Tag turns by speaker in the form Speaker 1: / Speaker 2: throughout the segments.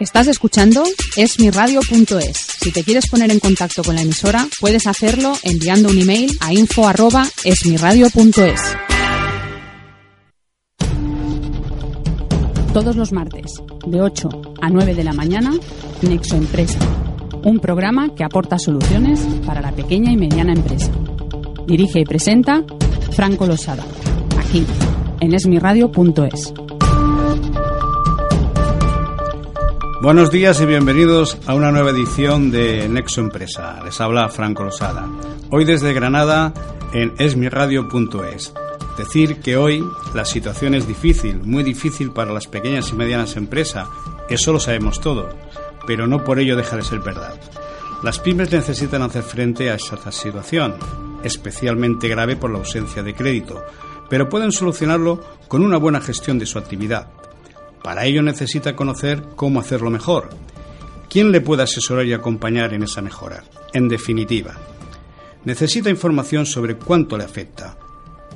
Speaker 1: Estás escuchando esmiradio.es. Si te quieres poner en contacto con la emisora, puedes hacerlo enviando un email a info@esmiradio.es. Todos los martes, de 8 a 9 de la mañana, Nexo Empresa, un programa que aporta soluciones para la pequeña y mediana empresa. Dirige y presenta Franco Losada, aquí, en esmiradio.es.
Speaker 2: Buenos días y bienvenidos a una nueva edición de Nexo Empresa. Les habla Franco Losada. Hoy desde Granada en esmiradio.es. Decir que hoy la situación es difícil, muy difícil para las pequeñas y medianas empresas, eso lo sabemos todos, pero no por ello deja de ser verdad. Las pymes necesitan hacer frente a esa situación, especialmente grave por la ausencia de crédito, pero pueden solucionarlo con una buena gestión de su actividad para ello necesita conocer cómo hacerlo mejor. ¿Quién le puede asesorar y acompañar en esa mejora? En definitiva, necesita información sobre cuánto le afecta,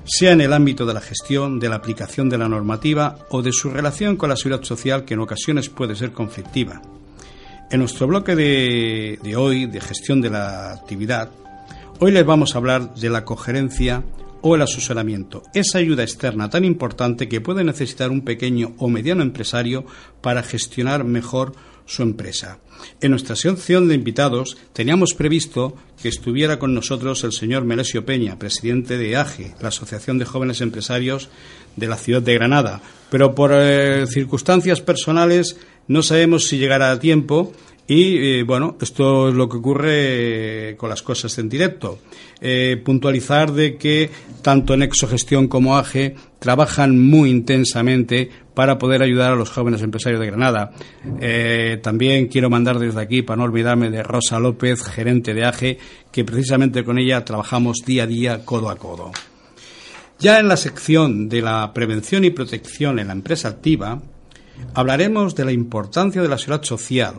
Speaker 2: sea en el ámbito de la gestión, de la aplicación de la normativa o de su relación con la seguridad social que en ocasiones puede ser conflictiva. En nuestro bloque de, de hoy, de gestión de la actividad, hoy les vamos a hablar de la cogerencia o el asesoramiento, esa ayuda externa tan importante que puede necesitar un pequeño o mediano empresario para gestionar mejor su empresa. En nuestra sección de invitados teníamos previsto que estuviera con nosotros el señor Melesio Peña, presidente de AGE, la Asociación de Jóvenes Empresarios de la ciudad de Granada, pero por eh, circunstancias personales no sabemos si llegará a tiempo y eh, bueno, esto es lo que ocurre con las cosas en directo. Eh, puntualizar de que tanto Nexo Gestión como AGE trabajan muy intensamente para poder ayudar a los jóvenes empresarios de Granada. Eh, también quiero mandar desde aquí, para no olvidarme de Rosa López, gerente de AGE, que precisamente con ella trabajamos día a día, codo a codo. Ya en la sección de la prevención y protección en la empresa activa, hablaremos de la importancia de la seguridad social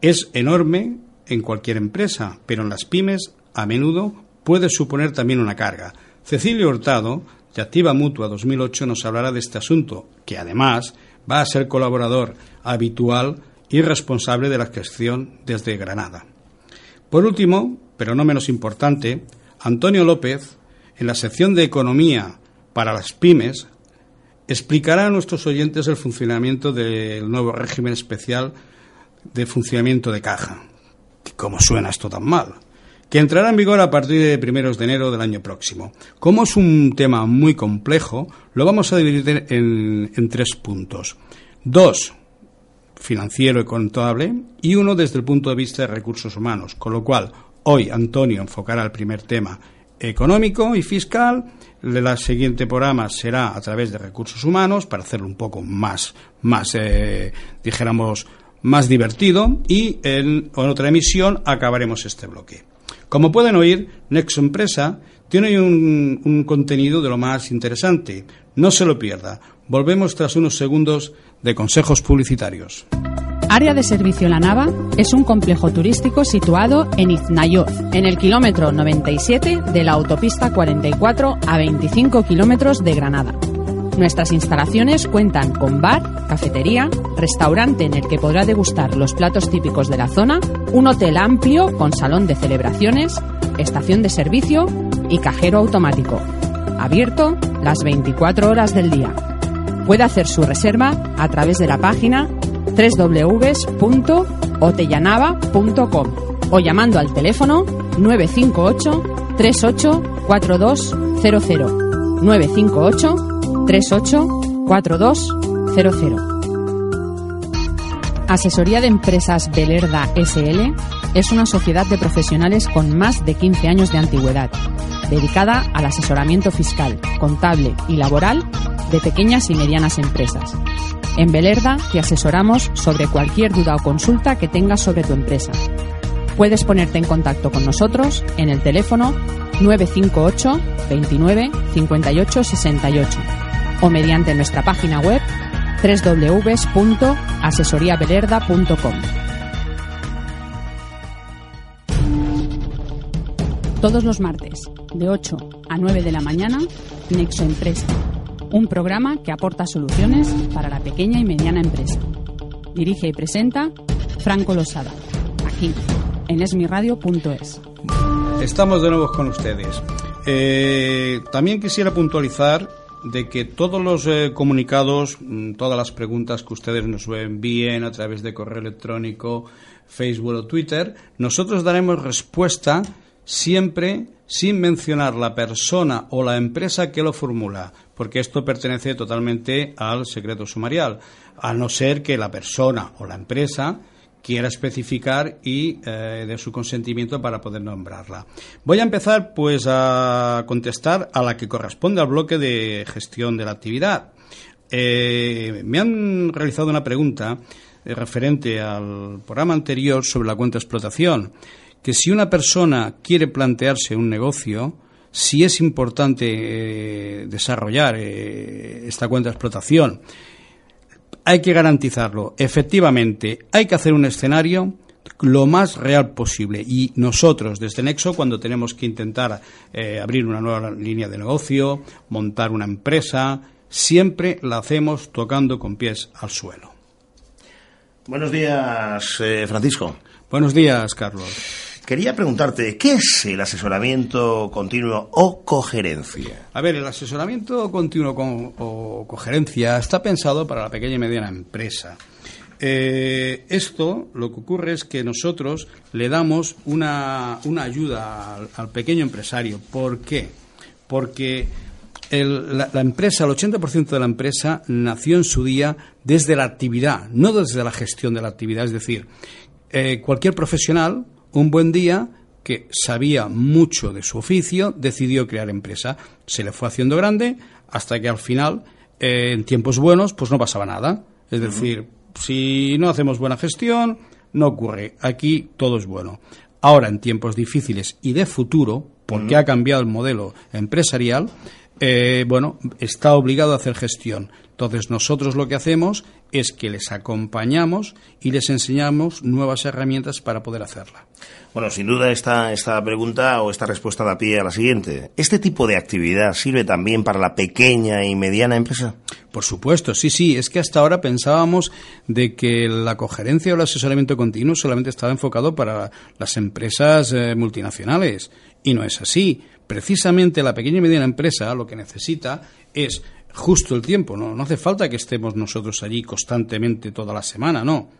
Speaker 2: es enorme en cualquier empresa, pero en las pymes a menudo puede suponer también una carga. Cecilio Hurtado, de Activa Mutua 2008, nos hablará de este asunto, que además va a ser colaborador habitual y responsable de la gestión desde Granada. Por último, pero no menos importante, Antonio López, en la sección de Economía para las pymes, explicará a nuestros oyentes el funcionamiento del nuevo régimen especial de funcionamiento de caja. ¿Cómo suena esto tan mal? Que entrará en vigor a partir de primeros de enero del año próximo. Como es un tema muy complejo, lo vamos a dividir en, en tres puntos. Dos, financiero y contable, y uno desde el punto de vista de recursos humanos. Con lo cual, hoy Antonio enfocará el primer tema económico y fiscal. El siguiente programa será a través de recursos humanos para hacerlo un poco más, más eh, dijéramos, más divertido y en, otra emisión acabaremos este bloque. Como pueden oír, Nexo Empresa tiene un, un contenido de lo más interesante. No se lo pierda. Volvemos tras unos segundos de consejos publicitarios.
Speaker 1: Área de Servicio La Nava es un complejo turístico situado en Iznayoz, en el kilómetro 97 de la autopista 44 a 25 kilómetros de Granada. Nuestras instalaciones cuentan con bar, cafetería, restaurante en el que podrá degustar los platos típicos de la zona, un hotel amplio con salón de celebraciones, estación de servicio y cajero automático. Abierto las 24 horas del día. Puede hacer su reserva a través de la página www.otellanava.com o llamando al teléfono 958 38 4200 958 384200. Asesoría de Empresas Belerda SL es una sociedad de profesionales con más de 15 años de antigüedad, dedicada al asesoramiento fiscal, contable y laboral de pequeñas y medianas empresas. En Belerda te asesoramos sobre cualquier duda o consulta que tengas sobre tu empresa. Puedes ponerte en contacto con nosotros en el teléfono 958 29 58 68 o mediante nuestra página web www.asesoriabelerda.com. Todos los martes, de 8 a 9 de la mañana, Nexo Empresa, un programa que aporta soluciones para la pequeña y mediana empresa. Dirige y presenta Franco Losada, aquí, en esmiradio.es.
Speaker 2: Estamos de nuevo con ustedes. Eh, también quisiera puntualizar de que todos los eh, comunicados, mm, todas las preguntas que ustedes nos envíen a través de correo electrónico, Facebook o Twitter, nosotros daremos respuesta siempre sin mencionar la persona o la empresa que lo formula, porque esto pertenece totalmente al secreto sumarial, a no ser que la persona o la empresa quiera especificar y eh, de su consentimiento para poder nombrarla. Voy a empezar pues a contestar a la que corresponde al bloque de gestión de la actividad. Eh, me han realizado una pregunta eh, referente al programa anterior sobre la cuenta de explotación que si una persona quiere plantearse un negocio, si es importante desarrollar esta cuenta de explotación, hay que garantizarlo. Efectivamente, hay que hacer un escenario lo más real posible. Y nosotros, desde Nexo, cuando tenemos que intentar eh, abrir una nueva línea de negocio, montar una empresa, siempre la hacemos tocando con pies al suelo.
Speaker 3: Buenos días, Francisco.
Speaker 2: Buenos días, Carlos.
Speaker 3: Quería preguntarte, ¿qué es el asesoramiento continuo o cogerencia?
Speaker 2: A ver, el asesoramiento continuo o cogerencia está pensado para la pequeña y mediana empresa. Eh, esto lo que ocurre es que nosotros le damos una, ayuda al, pequeño empresario. ¿Por qué? Porque la, empresa, el 80% de la empresa nació en su día desde la actividad, no desde la gestión de la actividad. Es decir, eh, cualquier profesional un buen día que sabía mucho de su oficio, decidió crear empresa. Se le fue haciendo grande hasta que al final, eh, en tiempos buenos, pues no pasaba nada. Es decir, si no hacemos buena gestión, no ocurre. Aquí todo es bueno. Ahora, en tiempos difíciles y de futuro, porque ha cambiado el modelo empresarial, eh, bueno, está obligado a hacer gestión. Entonces, nosotros lo que hacemos es que les acompañamos y les enseñamos nuevas herramientas para poder hacerla.
Speaker 3: Bueno, sin duda esta, esta pregunta o esta respuesta da pie a la siguiente. ¿Este tipo de actividad sirve también para la pequeña y mediana empresa?
Speaker 2: Por supuesto, sí, sí. Es que hasta ahora pensábamos de que la cogerencia o el asesoramiento continuo solamente estaba enfocado para las empresas eh, multinacionales. Y no es así. Precisamente la pequeña y mediana empresa lo que necesita es justo el tiempo, ¿no? No hace falta que estemos nosotros allí constantemente toda la semana, no.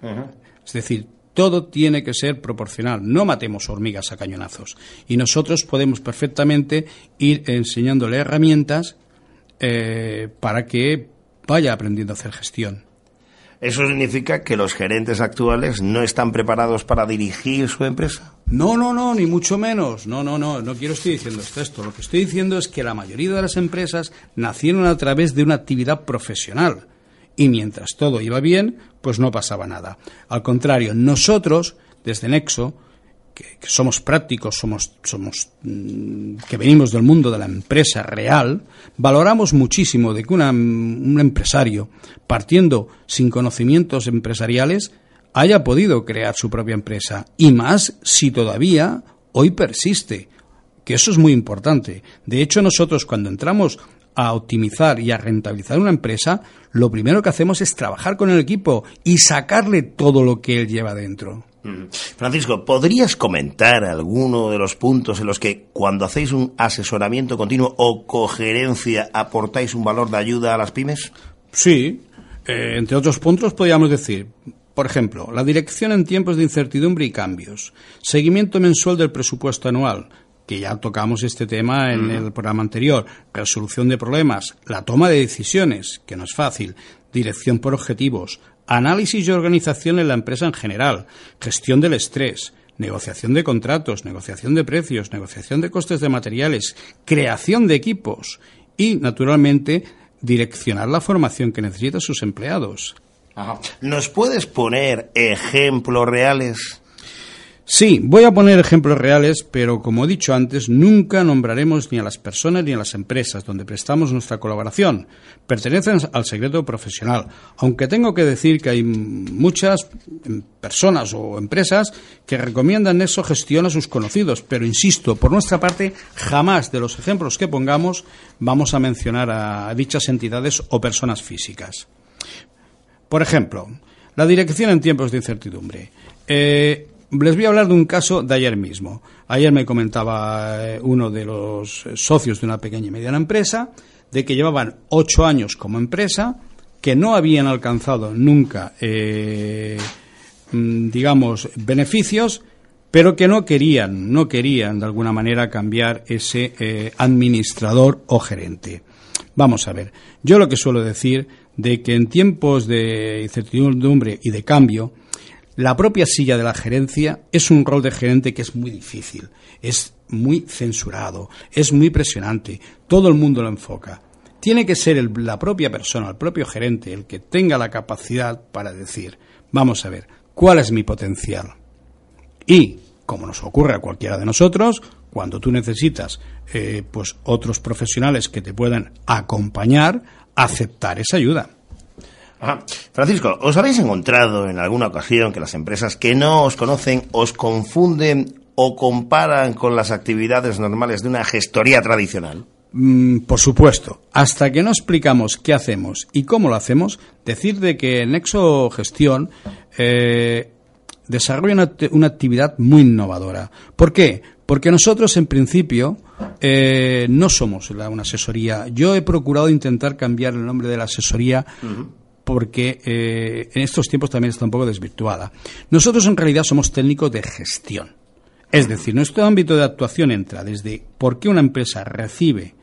Speaker 2: Es decir, todo tiene que ser proporcional. No matemos hormigas a cañonazos. Y nosotros podemos perfectamente ir enseñándole herramientas eh, para que vaya aprendiendo a hacer gestión.
Speaker 3: ¿Eso significa que los gerentes actuales no están preparados para dirigir su empresa?
Speaker 2: No, no, no, ni mucho menos. No, no, no, no quiero estoy diciendo esto. Lo que estoy diciendo es que la mayoría de las empresas nacieron a través de una actividad profesional. Y mientras todo iba bien, pues no pasaba nada. Al contrario, nosotros, desde Nexo, que, somos prácticos, somos, somos mm, que venimos del mundo de la empresa real, valoramos muchísimo de que un empresario, partiendo sin conocimientos empresariales, haya podido crear su propia empresa. Y más si todavía hoy persiste, que eso es muy importante. De hecho, nosotros cuando entramos a optimizar y a rentabilizar una empresa, lo primero que hacemos es trabajar con el equipo y sacarle todo lo que él lleva dentro.
Speaker 3: Francisco, ¿podrías comentar alguno de los puntos en los que cuando hacéis un asesoramiento continuo o cogerencia aportáis un valor de ayuda a las pymes?
Speaker 2: Sí, eh, entre otros puntos podríamos decir, por ejemplo, la dirección en tiempos de incertidumbre y cambios, seguimiento mensual del presupuesto anual, que ya tocamos este tema en el programa anterior, resolución de problemas, la toma de decisiones, que no es fácil, dirección por objetivos, análisis y organización en la empresa en general, gestión del estrés, negociación de contratos, negociación de precios, negociación de costes de materiales, creación de equipos y, naturalmente, direccionar la formación que necesitan sus empleados.
Speaker 3: ¿Nos puedes poner ejemplos reales?
Speaker 2: Sí, voy a poner ejemplos reales, pero como he dicho antes, nunca nombraremos ni a las personas ni a las empresas donde prestamos nuestra colaboración. Pertenecen al secreto profesional, aunque tengo que decir que hay muchas personas o empresas que recomiendan eso gestión a sus conocidos, pero insisto, por nuestra parte, jamás de los ejemplos que pongamos vamos a mencionar a dichas entidades o personas físicas. Por ejemplo, la dirección en tiempos de incertidumbre. Eh, les voy a hablar de un caso de ayer mismo. Ayer me comentaba eh, uno de los socios de una pequeña y mediana empresa de que llevaban ocho años como empresa, que no habían alcanzado nunca, eh, mm, digamos, beneficios, pero que no querían, no querían de alguna manera cambiar ese eh, administrador o gerente. Vamos a ver, yo lo que suelo decir de que en tiempos de incertidumbre y de cambio, la propia silla de la gerencia es un rol de gerente que es muy difícil, es muy censurado, es muy presionante, todo el mundo lo enfoca. Tiene que ser la propia persona, el propio gerente, el que tenga la capacidad para decir, vamos a ver, ¿cuál es mi potencial? Y, como nos ocurre a cualquiera de nosotros, cuando tú necesitas eh, pues otros profesionales que te puedan acompañar, aceptar esa ayuda.
Speaker 3: Francisco, ¿os habéis encontrado en alguna ocasión que las empresas que no os conocen os confunden o comparan con las actividades normales de una gestoría tradicional?
Speaker 2: Mm, por supuesto, hasta que no explicamos qué hacemos y cómo lo hacemos, decir de que Nexo Gestión eh, desarrolla una, actividad muy innovadora. ¿Por qué? Porque nosotros, en principio, eh, no somos una asesoría. Yo he procurado intentar cambiar el nombre de la asesoría porque eh, en estos tiempos también está un poco desvirtuada. Nosotros en realidad somos técnicos de gestión. Es decir, nuestro ámbito de actuación entra desde por qué una empresa recibe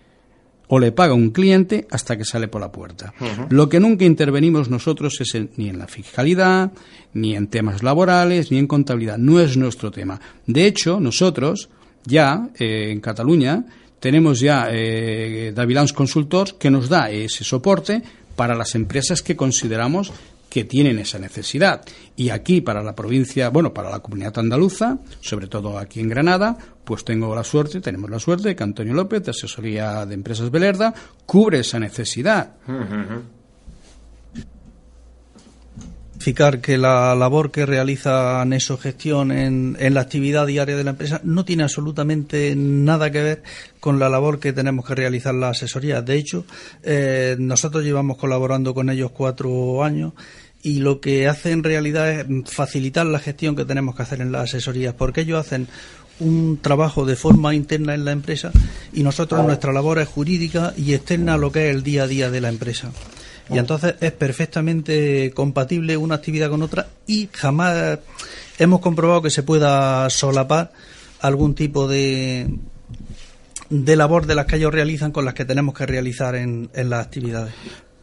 Speaker 2: o le paga a un cliente hasta que sale por la puerta. Lo que nunca intervenimos nosotros es ni en la fiscalidad, ni en temas laborales, ni en contabilidad. No es nuestro tema. De hecho, nosotros ya eh, en Cataluña tenemos ya eh, Davilans Consultors que nos da ese soporte para las empresas que consideramos que tienen esa necesidad. Y aquí, para la provincia, bueno, para la comunidad andaluza, sobre todo aquí en Granada, pues tengo la suerte, tenemos la suerte de que Antonio López, de Asesoría de Empresas Belerda, cubre esa necesidad
Speaker 4: que la labor que realiza Neso Gestión en, la actividad diaria de la empresa no tiene absolutamente nada que ver con la labor que tenemos que realizar la asesoría. De hecho, eh, nosotros llevamos colaborando con ellos cuatro años y lo que hace en realidad es facilitar la gestión que tenemos que hacer en las asesorías, porque ellos hacen un trabajo de forma interna en la empresa y nosotros nuestra labor es jurídica y externa a lo que es el día a día de la empresa. Y entonces es perfectamente compatible una actividad con otra y jamás hemos comprobado que se pueda solapar algún tipo de, de labor de las que ellos realizan con las que tenemos que realizar en, en las actividades.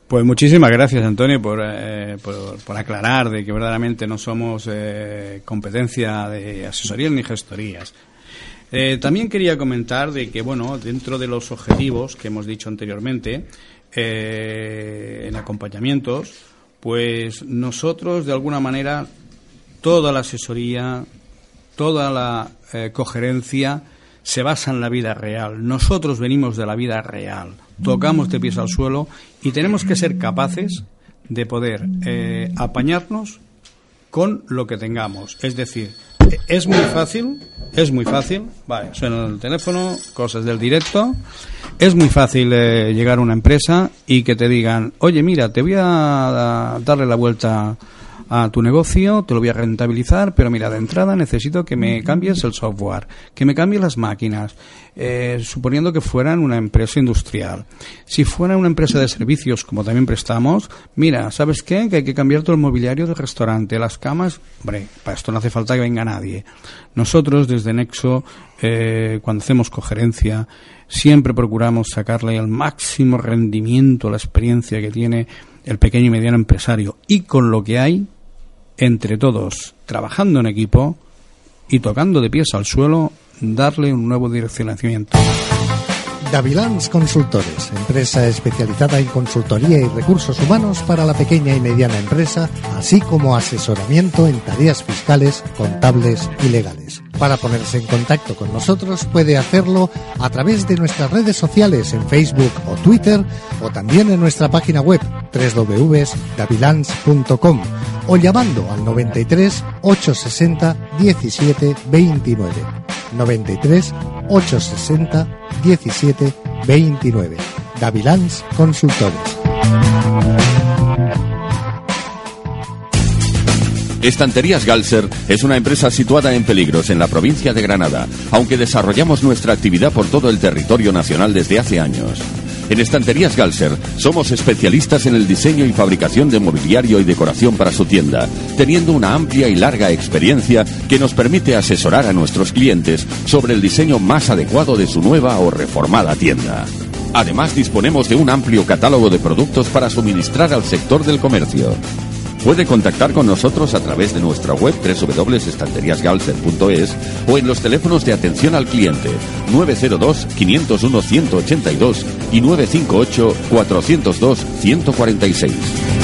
Speaker 2: Pues muchísimas gracias, Antonio, por, eh, por, aclarar de que verdaderamente no somos eh, competencia de asesorías ni gestorías. Eh, también quería comentar de que, bueno, dentro de los objetivos que hemos dicho anteriormente, eh, en acompañamientos, pues nosotros de alguna manera toda la asesoría, toda la eh, cogerencia se basa en la vida real. Nosotros venimos de la vida real, tocamos de pies al suelo y tenemos que ser capaces de poder eh, apañarnos con lo que tengamos. Es decir, es muy fácil, es muy fácil, vale, suena el teléfono, cosas del directo, es muy fácil eh, llegar a una empresa y que te digan, oye, mira, te voy a darle la vuelta a tu negocio, te lo voy a rentabilizar, pero mira, de entrada necesito que me cambies el software, que me cambies las máquinas, eh, suponiendo que fueran una empresa industrial. Si fuera una empresa de servicios, como también prestamos, mira, ¿sabes qué? Que hay que cambiar todo el mobiliario del restaurante, las camas, hombre, para esto no hace falta que venga nadie. Nosotros, desde Nexo, eh, cuando hacemos cogerencia, siempre procuramos sacarle el máximo rendimiento a la experiencia que tiene el pequeño y mediano empresario y con lo que hay entre todos, trabajando en equipo y tocando de pies al suelo, darle un nuevo direccionamiento.
Speaker 5: Davilans Consultores, empresa especializada en consultoría y recursos humanos para la pequeña y mediana empresa, así como asesoramiento en tareas fiscales, contables y legales. Para ponerse en contacto con nosotros puede hacerlo a través de nuestras redes sociales en Facebook o Twitter o también en nuestra página web www.davilans.com o llamando al 93 860 17 29. 93 860 17 29. Davilans Consultores.
Speaker 6: Estanterías Galser es una empresa situada en Peligros, en la provincia de Granada, aunque desarrollamos nuestra actividad por todo el territorio nacional desde hace años. En Estanterías Galser somos especialistas en el diseño y fabricación de mobiliario y decoración para su tienda, teniendo una amplia y larga experiencia que nos permite asesorar a nuestros clientes sobre el diseño más adecuado de su nueva o reformada tienda. Además disponemos de un amplio catálogo de productos para suministrar al sector del comercio. Puede contactar con nosotros a través de nuestra web www.estanteriasgalser.es o en los teléfonos de atención al cliente 902-501-182 y 958-402-146.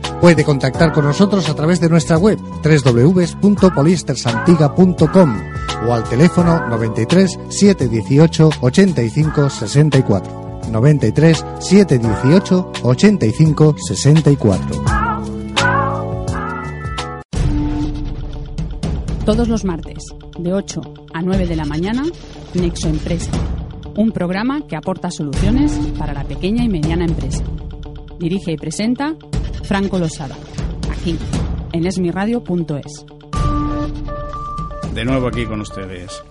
Speaker 5: Puede contactar con nosotros a través de nuestra web www.poliestersantiga.com o al teléfono 93 718 85 64. 93 718 85 64.
Speaker 1: Todos los martes, de 8 a 9 de la mañana, Nexo Empresa. Un programa que aporta soluciones para la pequeña y mediana empresa. Dirige y presenta Franco Losada, aquí, en esmiradio.es.
Speaker 2: De nuevo aquí con ustedes.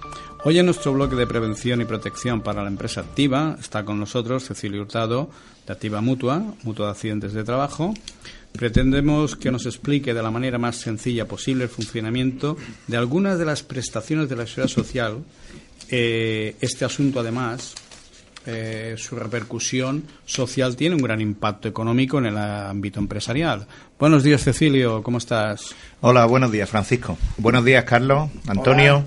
Speaker 2: Hoy en nuestro bloque de prevención y protección para la empresa activa está con nosotros Cecilio Hurtado, de Activa Mutua, Mutua de Accidentes de Trabajo. Pretendemos que nos explique de la manera más sencilla posible el funcionamiento de algunas de las prestaciones de la seguridad social. Eh, este asunto, además, eh, su repercusión social tiene un gran impacto económico en el ámbito empresarial. Buenos días, Cecilio, ¿cómo estás?
Speaker 7: Hola, buenos días, Francisco. Buenos días, Carlos, Antonio.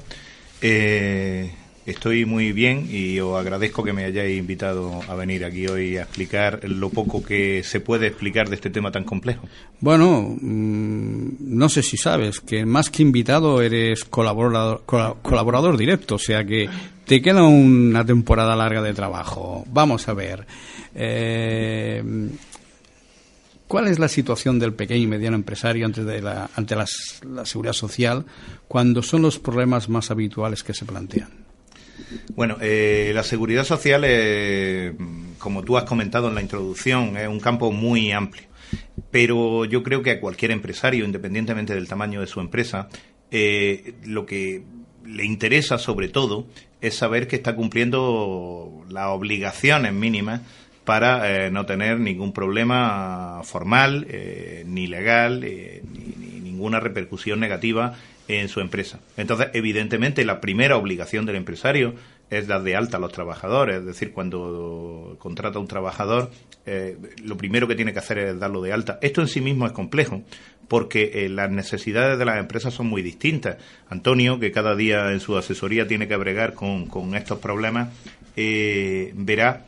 Speaker 7: Eh, estoy muy bien y os agradezco que me hayáis invitado a venir aquí hoy a explicar lo poco que se puede explicar de este tema tan complejo.
Speaker 2: Bueno, mm, no sé si sabes que más que invitado eres colaborador, cola- colaborador directo, o sea que te queda una temporada larga de trabajo. Vamos a ver. eh, ¿Cuál es la situación del pequeño y mediano empresario ante, de la, ante la seguridad social cuando son los problemas más habituales que se plantean?
Speaker 7: Bueno, eh, la seguridad social, como tú has comentado en la introducción, es un campo muy amplio. Pero yo creo que a cualquier empresario, independientemente del tamaño de su empresa, eh, lo que le interesa sobre todo es saber que está cumpliendo las obligaciones mínimas para eh, no tener ningún problema formal, eh, ni legal, ni ninguna repercusión negativa en su empresa. Entonces, evidentemente, la primera obligación del empresario es dar de alta a los trabajadores, es decir, cuando contrata a un trabajador, eh, lo primero que tiene que hacer es darlo de alta. Esto en sí mismo es complejo, porque eh, las necesidades de las empresas son muy distintas. Antonio, que cada día en su asesoría tiene que bregar con, con estos problemas, eh, verá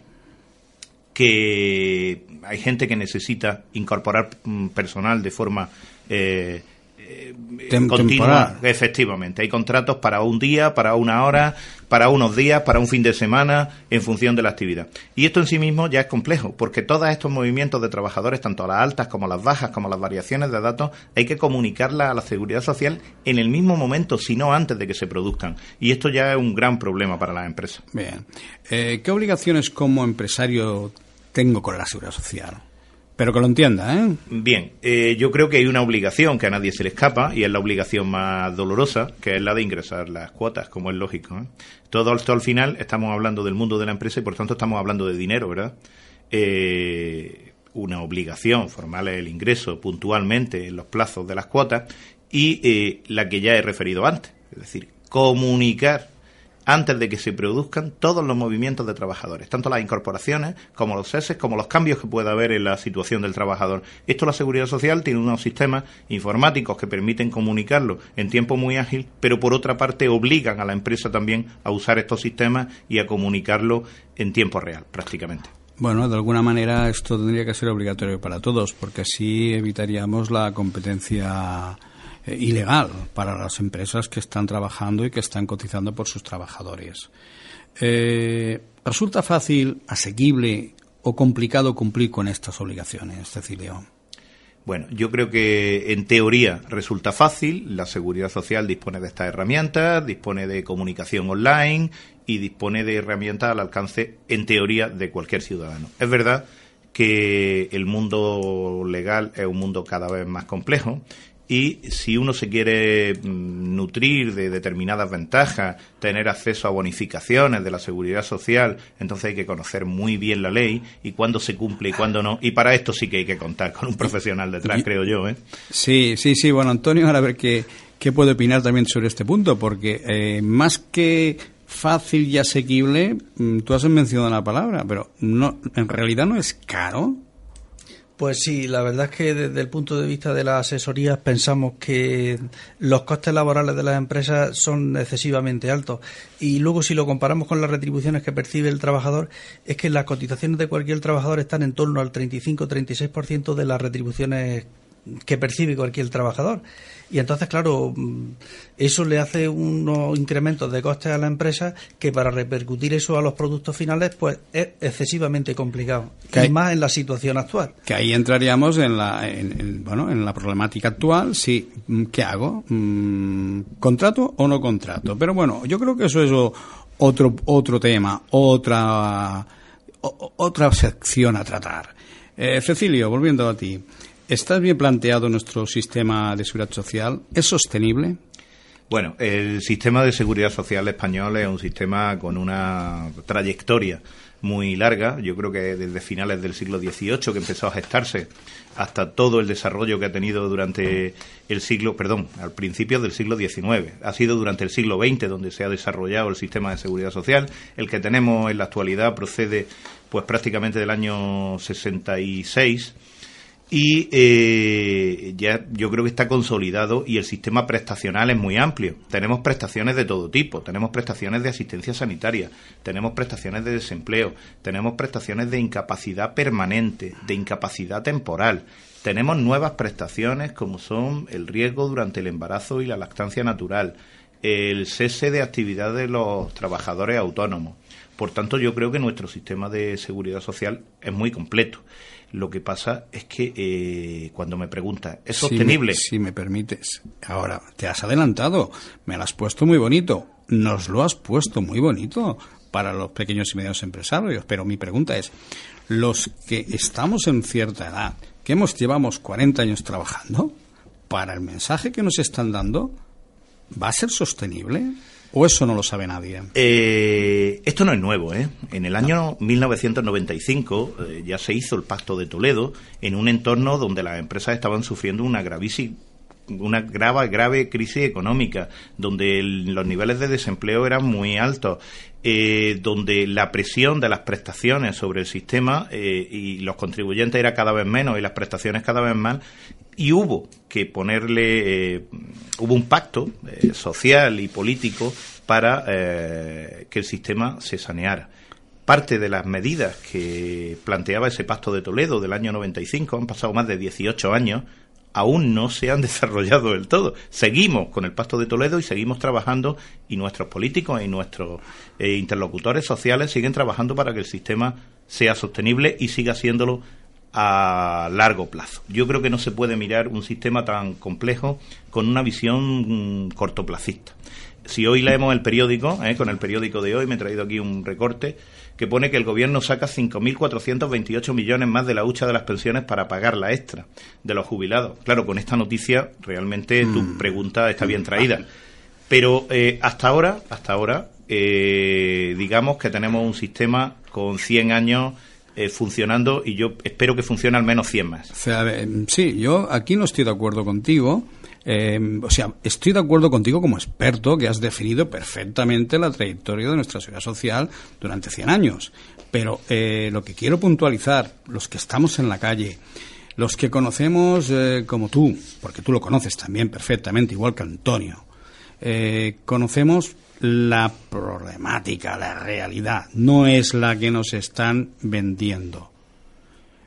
Speaker 7: que hay gente que necesita incorporar mm, personal de forma
Speaker 2: Tem-
Speaker 7: continua. Efectivamente, hay contratos para un día, para una hora, para unos días, para un fin de semana, en función de la actividad. Y esto en sí mismo ya es complejo, porque todos estos movimientos de trabajadores, tanto las altas como las bajas, como las variaciones de datos, hay que comunicarlas a la seguridad social en el mismo momento, si no antes de que se produzcan. Y esto ya es un gran problema para las empresas.
Speaker 2: Bien. Eh, ¿Qué obligaciones como empresario tengo con la seguridad social? Pero que lo entienda, ¿eh?
Speaker 7: Bien, eh, yo creo que hay una obligación que a nadie se le escapa y es la obligación más dolorosa, que es la de ingresar las cuotas, como es lógico. ¿eh? Todo esto al final estamos hablando del mundo de la empresa y por tanto estamos hablando de dinero, ¿verdad? Eh, una obligación formal es el ingreso puntualmente en los plazos de las cuotas y eh, la que ya he referido antes, es decir, comunicar antes de que se produzcan todos los movimientos de trabajadores, tanto las incorporaciones como los ceses, como los cambios que pueda haber en la situación del trabajador. Esto la Seguridad Social tiene unos sistemas informáticos que permiten comunicarlo en tiempo muy ágil, pero por otra parte obligan a la empresa también a usar estos sistemas y a comunicarlo en tiempo real, prácticamente.
Speaker 2: Bueno, de alguna manera esto tendría que ser obligatorio para todos, porque así evitaríamos la competencia eh, ilegal para las empresas que están trabajando y que están cotizando por sus trabajadores. Eh, ¿Resulta fácil, asequible o complicado cumplir con estas obligaciones, Cecilio?
Speaker 7: Bueno, yo creo que en teoría resulta fácil. La Seguridad Social dispone de estas herramientas, dispone de comunicación online y dispone de herramientas al alcance, en teoría, de cualquier ciudadano. Es verdad que el mundo legal es un mundo cada vez más complejo y si uno se quiere mm, nutrir de determinadas ventajas, tener acceso a bonificaciones de la seguridad social, entonces hay que conocer muy bien la ley y cuándo se cumple y cuándo no. Y para esto sí que hay que contar con un profesional detrás, creo yo. ¿eh?
Speaker 2: Sí, sí, sí. Bueno, Antonio, ahora a ver qué, qué puede opinar también sobre este punto, porque eh, más que fácil y asequible, mm, tú has mencionado la palabra, pero no, en realidad no es caro.
Speaker 4: Pues sí, la verdad es que desde el punto de vista de las asesorías pensamos que los costes laborales de las empresas son excesivamente altos. Y luego si lo comparamos con las retribuciones que percibe el trabajador, es que las cotizaciones de cualquier trabajador están en torno al 35-36% de las retribuciones que percibe cualquier trabajador. Y entonces, claro, eso le hace unos incrementos de costes a la empresa que para repercutir eso a los productos finales, pues es excesivamente complicado. y más en la situación actual.
Speaker 2: Que ahí entraríamos en la, en, bueno, en la problemática actual. Sí, mm, ¿qué hago? Mm, ¿Contrato o no contrato? Pero bueno, yo creo que eso es otro, otro tema, otra, otra sección a tratar. Eh, Cecilio, volviendo a ti. ¿Está bien planteado nuestro sistema de seguridad social? ¿Es sostenible?
Speaker 7: Bueno, el sistema de seguridad social español es un sistema con una trayectoria muy larga. Yo creo que desde finales del siglo XVIII que empezó a gestarse hasta todo el desarrollo que ha tenido durante el siglo, perdón, al principio del siglo XIX. Ha sido durante el siglo XX donde se ha desarrollado el sistema de seguridad social. El que tenemos en la actualidad procede, pues prácticamente del año 66 y eh, ya yo creo que está consolidado y el sistema prestacional es muy amplio. Tenemos prestaciones de todo tipo, tenemos prestaciones de asistencia sanitaria, tenemos prestaciones de desempleo, tenemos prestaciones de incapacidad permanente, de incapacidad temporal, tenemos nuevas prestaciones como son el riesgo durante el embarazo y la lactancia natural, el cese de actividad de los trabajadores autónomos. Por tanto, yo creo que nuestro sistema de seguridad social es muy completo. Lo que pasa es que eh, cuando me pregunta, ¿es sostenible?
Speaker 2: Si me, permites. Ahora, te has adelantado. Me lo has puesto muy bonito. Nos lo has puesto muy bonito para los pequeños y medianos empresarios. Pero mi pregunta es, los que estamos en cierta edad, que hemos llevamos 40 años trabajando, para el mensaje que nos están dando, ¿va a ser sostenible? ¿O eso no lo sabe nadie?
Speaker 7: Eh, esto no es nuevo. ¿eh? En el año 1995 eh, ya se hizo el Pacto de Toledo en un entorno donde las empresas estaban sufriendo una gravísima una grave, grave crisis económica, donde los niveles de desempleo eran muy altos, eh, donde la presión de las prestaciones sobre el sistema y los contribuyentes era cada vez menos y las prestaciones cada vez más, y hubo que ponerle, eh, hubo un pacto eh, social y político para eh, que el sistema se saneara. Parte de las medidas que planteaba ese pacto de Toledo del año 95, han pasado más de 18 años, aún no se han desarrollado del todo. Seguimos con el Pacto de Toledo y seguimos trabajando y nuestros políticos y nuestros interlocutores sociales siguen trabajando para que el sistema sea sostenible y siga siéndolo a largo plazo. Yo creo que no se puede mirar un sistema tan complejo con una visión mm, cortoplacista. Si hoy leemos el periódico, ¿eh? con el periódico de hoy, me he traído aquí un recorte, que pone que el gobierno saca 5.428 millones más de la hucha de las pensiones para pagar la extra de los jubilados. Claro, con esta noticia realmente tu mm. pregunta está bien traída. Pero eh, hasta ahora, hasta ahora, eh, digamos que tenemos un sistema con 100 años eh, funcionando y yo espero que funcione al menos 100 más.
Speaker 2: sí, yo aquí no estoy de acuerdo contigo. O sea, estoy de acuerdo contigo como experto que has definido perfectamente la trayectoria de nuestra seguridad social durante 100 años. Pero lo que quiero puntualizar, los que estamos en la calle, los que conocemos como tú, porque tú lo conoces también perfectamente, igual que Antonio, eh, conocemos la problemática, la realidad, no es la que nos están vendiendo.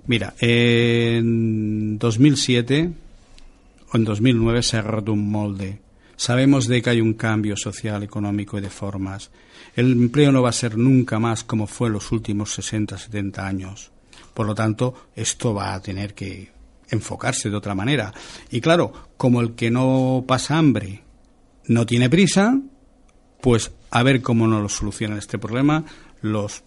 Speaker 2: Mira, en 2007 o en 2009 se ha roto un molde. Sabemos de que hay un cambio social, económico y de formas. El empleo no va a ser nunca más como fue en los últimos 60, 70 años. Por lo tanto, esto va a tener que enfocarse de otra manera. Y claro, como el que no pasa hambre no tiene prisa, pues a ver cómo nos lo solucionan este problema los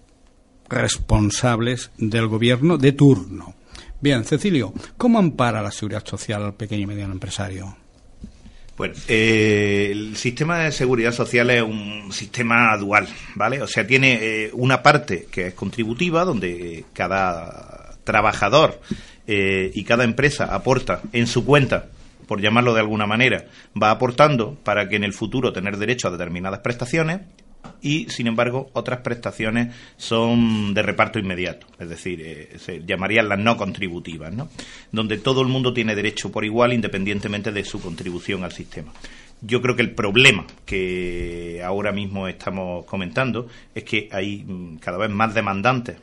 Speaker 2: responsables del gobierno de turno. Bien, Cecilio, ¿cómo ampara la seguridad social al pequeño y mediano empresario?
Speaker 7: Bueno, eh, el sistema de seguridad social es un sistema dual, ¿vale? O sea, tiene eh, una parte que es contributiva, donde cada trabajador eh, y cada empresa aporta en su cuenta por llamarlo de alguna manera, va aportando para que en el futuro tener derecho a determinadas prestaciones y, sin embargo, otras prestaciones son de reparto inmediato, es decir, eh, se llamarían las no contributivas, ¿no? donde todo el mundo tiene derecho por igual independientemente de su contribución al sistema. Yo creo que el problema que ahora mismo estamos comentando es que hay mm, cada vez más demandantes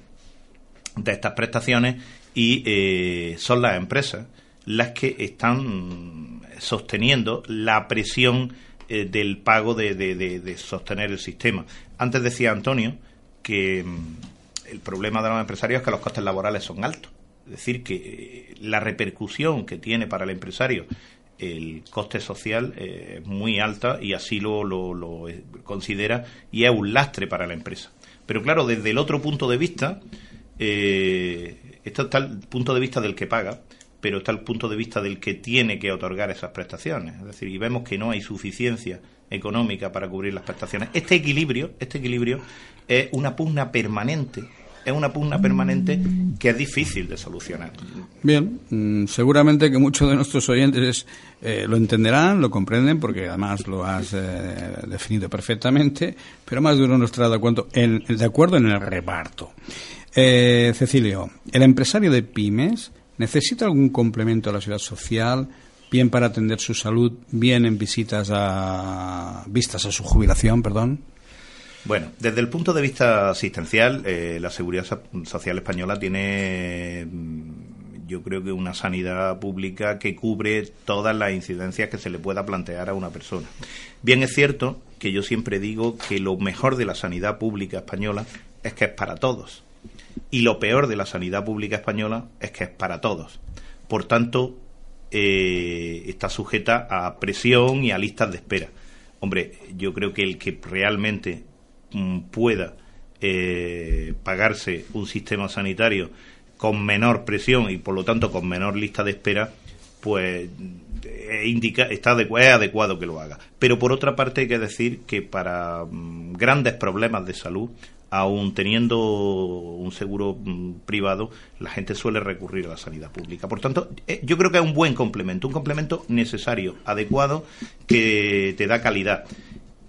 Speaker 7: de estas prestaciones y eh, son las empresas las que están sosteniendo la presión eh, del pago de, sostener el sistema. Antes decía Antonio que mm, el problema de los empresarios es que los costes laborales son altos. Es decir, que eh, la repercusión que tiene para el empresario el coste social eh, es muy alta y así lo, lo, considera y es un lastre para la empresa. Pero claro, desde el otro punto de vista, esto está el punto de vista del que paga, pero está el punto de vista del que tiene que otorgar esas prestaciones. Es decir, y vemos que no hay suficiencia económica para cubrir las prestaciones. Este equilibrio, este equilibrio es una pugna permanente es una pugna permanente que es difícil de solucionar.
Speaker 2: Bien, mm, seguramente que muchos de nuestros oyentes eh, lo entenderán, lo comprenden, porque además lo has eh, definido perfectamente, pero más de uno no estará de acuerdo en, de acuerdo en el reparto. Eh, Cecilio, el empresario de pymes ¿Necesita algún complemento a la seguridad social? Bien para atender su salud, bien en visitas a vistas a su jubilación, perdón.
Speaker 7: Bueno, desde el punto de vista asistencial, eh, la seguridad social española tiene, mm, yo creo que una sanidad pública que cubre todas las incidencias que se le pueda plantear a una persona. Bien es cierto que yo siempre digo que lo mejor de la sanidad pública española es que es para todos y lo peor de la sanidad pública española es que es para todos. Por tanto, eh, está sujeta a presión y a listas de espera. Hombre, yo creo que el que realmente mm, pueda eh, pagarse un sistema sanitario con menor presión y por lo tanto con menor lista de espera, pues indica, está es adecuado que lo haga. Pero por otra parte hay que decir que para mm, grandes problemas de salud aún teniendo un seguro mm, privado, la gente suele recurrir a la sanidad pública. Por tanto, eh, yo creo que es un buen complemento, un complemento necesario, adecuado, que te da calidad.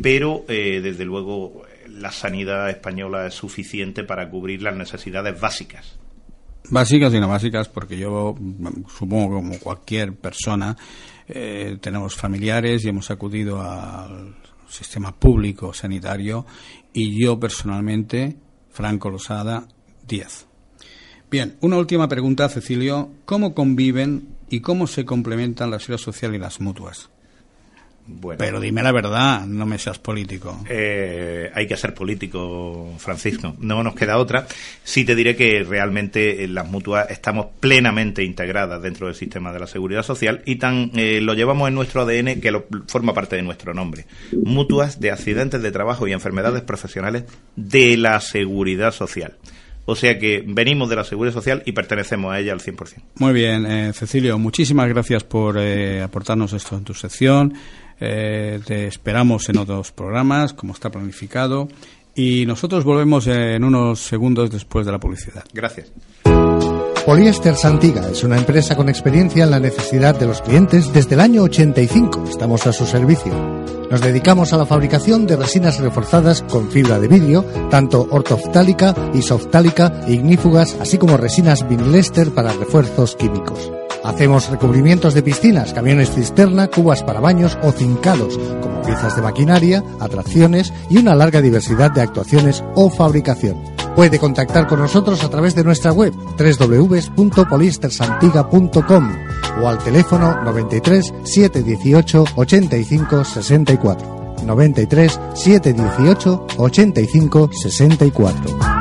Speaker 7: Pero, eh, desde luego, la sanidad española es suficiente para cubrir las necesidades básicas.
Speaker 2: Básicas y no básicas, porque yo mm, supongo que como cualquier persona eh, tenemos familiares y hemos acudido al sistema público sanitario y yo personalmente, Franco Losada, 10. Bien, una última pregunta, Cecilio. ¿Cómo conviven y cómo se complementan la seguridad social y las mutuas? Pero dime la verdad, no me seas político.
Speaker 7: Eh, hay que ser político, Francisco. No nos queda otra. Sí te diré que realmente en las mutuas estamos plenamente integradas dentro del sistema de la seguridad social y tan eh, lo llevamos en nuestro ADN que lo, forma parte de nuestro nombre. Mutuas de accidentes de trabajo y enfermedades profesionales de la seguridad social. O sea que venimos de la Seguridad Social y pertenecemos a ella al 100%.
Speaker 2: Muy bien, eh, Cecilio, muchísimas gracias por eh, aportarnos esto en tu sección. Eh, te esperamos en otros programas, como está planificado. Y nosotros volvemos en unos segundos después de la publicidad.
Speaker 7: Gracias.
Speaker 5: Poliéster Santiga es una empresa con experiencia en la necesidad de los clientes desde el año 85. Estamos a su servicio. Nos dedicamos a la fabricación de resinas reforzadas con fibra de vidrio, tanto ortoftálica, isoftálica, ignífugas, así como resinas vinilester para refuerzos químicos. Hacemos recubrimientos de piscinas, camiones cisterna, cubas para baños o cincados, como piezas de maquinaria, atracciones y una larga diversidad de actuaciones o fabricación. Puede contactar con nosotros a través de nuestra web www.polistersantiga.com o al teléfono 93 718 85 64. 93 718 85 64.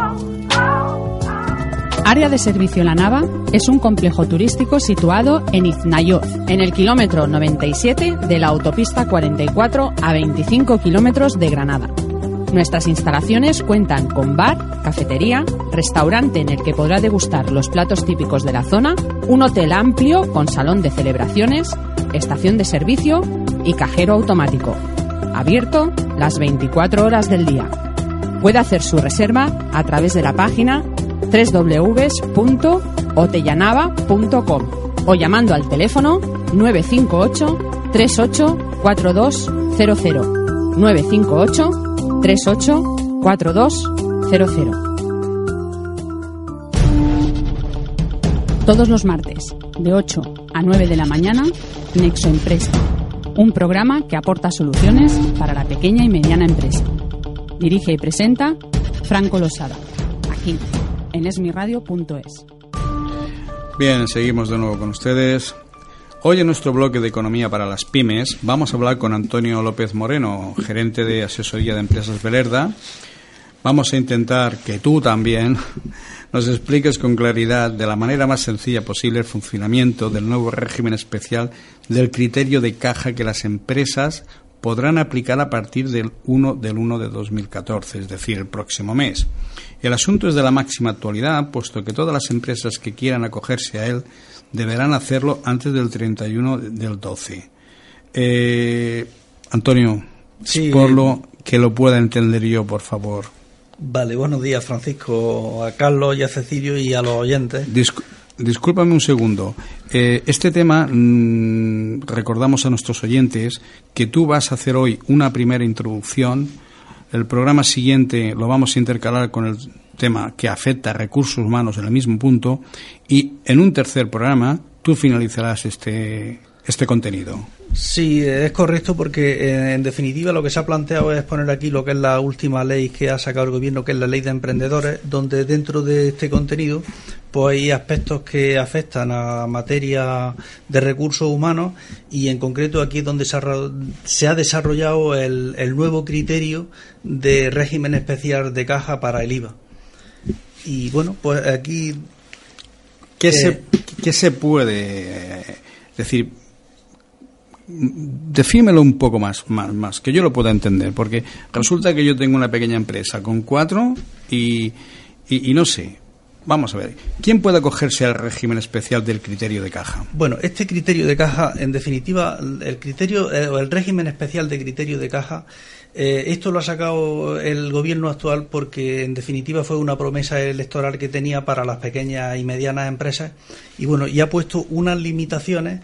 Speaker 1: Área de Servicio La Nava es un complejo turístico situado en Iznayoz, en el kilómetro 97 de la autopista 44 a 25 kilómetros de Granada. Nuestras instalaciones cuentan con bar, cafetería, restaurante en el que podrá degustar los platos típicos de la zona, un hotel amplio con salón de celebraciones, estación de servicio y cajero automático. Abierto las 24 horas del día. Puede hacer su reserva a través de la página www.otellanava.com o llamando al teléfono 958 38 4200 958 38 4200 Todos los martes, de 8 a 9 de la mañana, Nexo Empresa, un programa que aporta soluciones para la pequeña y mediana empresa. Dirige y presenta Franco Losada, aquí en esmiradio.es.
Speaker 2: Bien, seguimos de nuevo con ustedes. Hoy en nuestro bloque de Economía para las Pymes vamos a hablar con Antonio López Moreno, gerente de asesoría de empresas Belerda. Vamos a intentar que tú también nos expliques con claridad, de la manera más sencilla posible, el funcionamiento del nuevo régimen especial del criterio de caja que las empresas podrán aplicar a partir del 1 del 1 de 2014, es decir, el próximo mes. El asunto es de la máxima actualidad, puesto que todas las empresas que quieran acogerse a él deberán hacerlo antes del 31 del 12. Eh, Antonio,
Speaker 4: Sí.
Speaker 2: por lo que lo pueda entender yo, por favor.
Speaker 4: Vale, buenos días, Francisco, a Carlos y a Cecilio y a los oyentes.
Speaker 2: Discu- discúlpame un segundo. Eh, este tema, mm, recordamos a nuestros oyentes que tú vas a hacer hoy una primera introducción. El programa siguiente lo vamos a intercalar con el tema que afecta a recursos humanos en el mismo punto. Y en un tercer programa tú finalizarás este, este contenido.
Speaker 4: Sí, es correcto porque eh, en definitiva lo que se ha planteado es poner aquí lo que es la última ley que ha sacado el gobierno, que es la ley de emprendedores, donde dentro de este contenido pues hay aspectos que afectan a materia de recursos humanos y en concreto aquí es donde se ha, desarrollado el, el nuevo criterio de régimen especial de caja para el IVA. Y bueno, pues aquí
Speaker 2: ¿Qué,
Speaker 4: Eh,
Speaker 2: se, qué se puede eh, decir? Defímelo un poco más, más, más, que yo lo pueda entender, porque resulta que yo tengo una pequeña empresa con cuatro y, y, no sé. Vamos a ver, ¿quién puede acogerse al régimen especial del criterio de caja?
Speaker 4: Bueno, este criterio de caja, en definitiva, el criterio eh, o el régimen especial de criterio de caja, eh, esto lo ha sacado el gobierno actual porque, en definitiva, fue una promesa electoral que tenía para las pequeñas y medianas empresas y bueno, y ha puesto unas limitaciones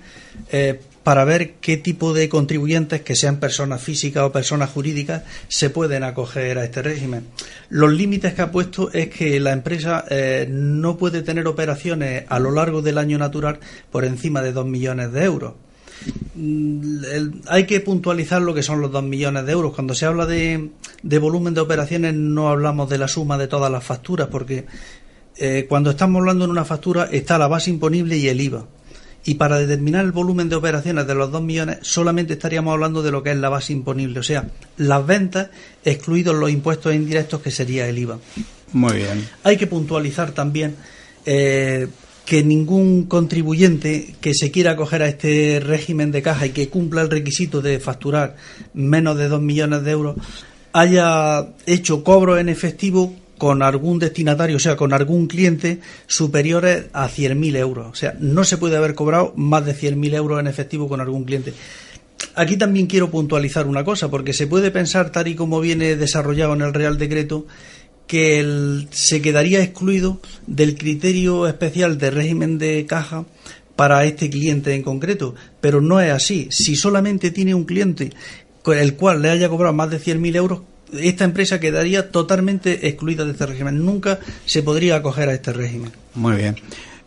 Speaker 4: eh, para ver qué tipo de contribuyentes, que sean personas físicas o personas jurídicas, se pueden acoger a este régimen. Los límites que ha puesto es que la empresa eh, no puede tener operaciones a lo largo del año natural por encima de 2 millones de euros. Mm, hay que puntualizar lo que son los 2 millones de euros. Cuando se habla de, de volumen de operaciones no hablamos de la suma de todas las facturas, porque eh, cuando estamos hablando en una factura está la base imponible y el IVA. Y para determinar el volumen de operaciones de los 2 millones solamente estaríamos hablando de lo que es la base imponible, o sea, las ventas excluidos los impuestos indirectos que sería el IVA.
Speaker 2: Muy bien.
Speaker 4: Hay que puntualizar también eh, que ningún contribuyente que se quiera acoger a este régimen de caja y que cumpla el requisito de facturar menos de 2 millones de euros haya hecho cobro en efectivo con algún destinatario, o sea, con algún cliente superiores a 100.000 euros. O sea, no se puede haber cobrado más de 100.000 euros en efectivo con algún cliente. Aquí también quiero puntualizar una cosa, porque se puede pensar, tal y como viene desarrollado en el Real Decreto, que se quedaría excluido del criterio especial de régimen de caja para este cliente en concreto, pero no es así. Si solamente tiene un cliente el cual le haya cobrado más de 100.000 euros, esta empresa quedaría totalmente excluida de este régimen. Nunca se podría acoger a este régimen.
Speaker 2: Muy bien.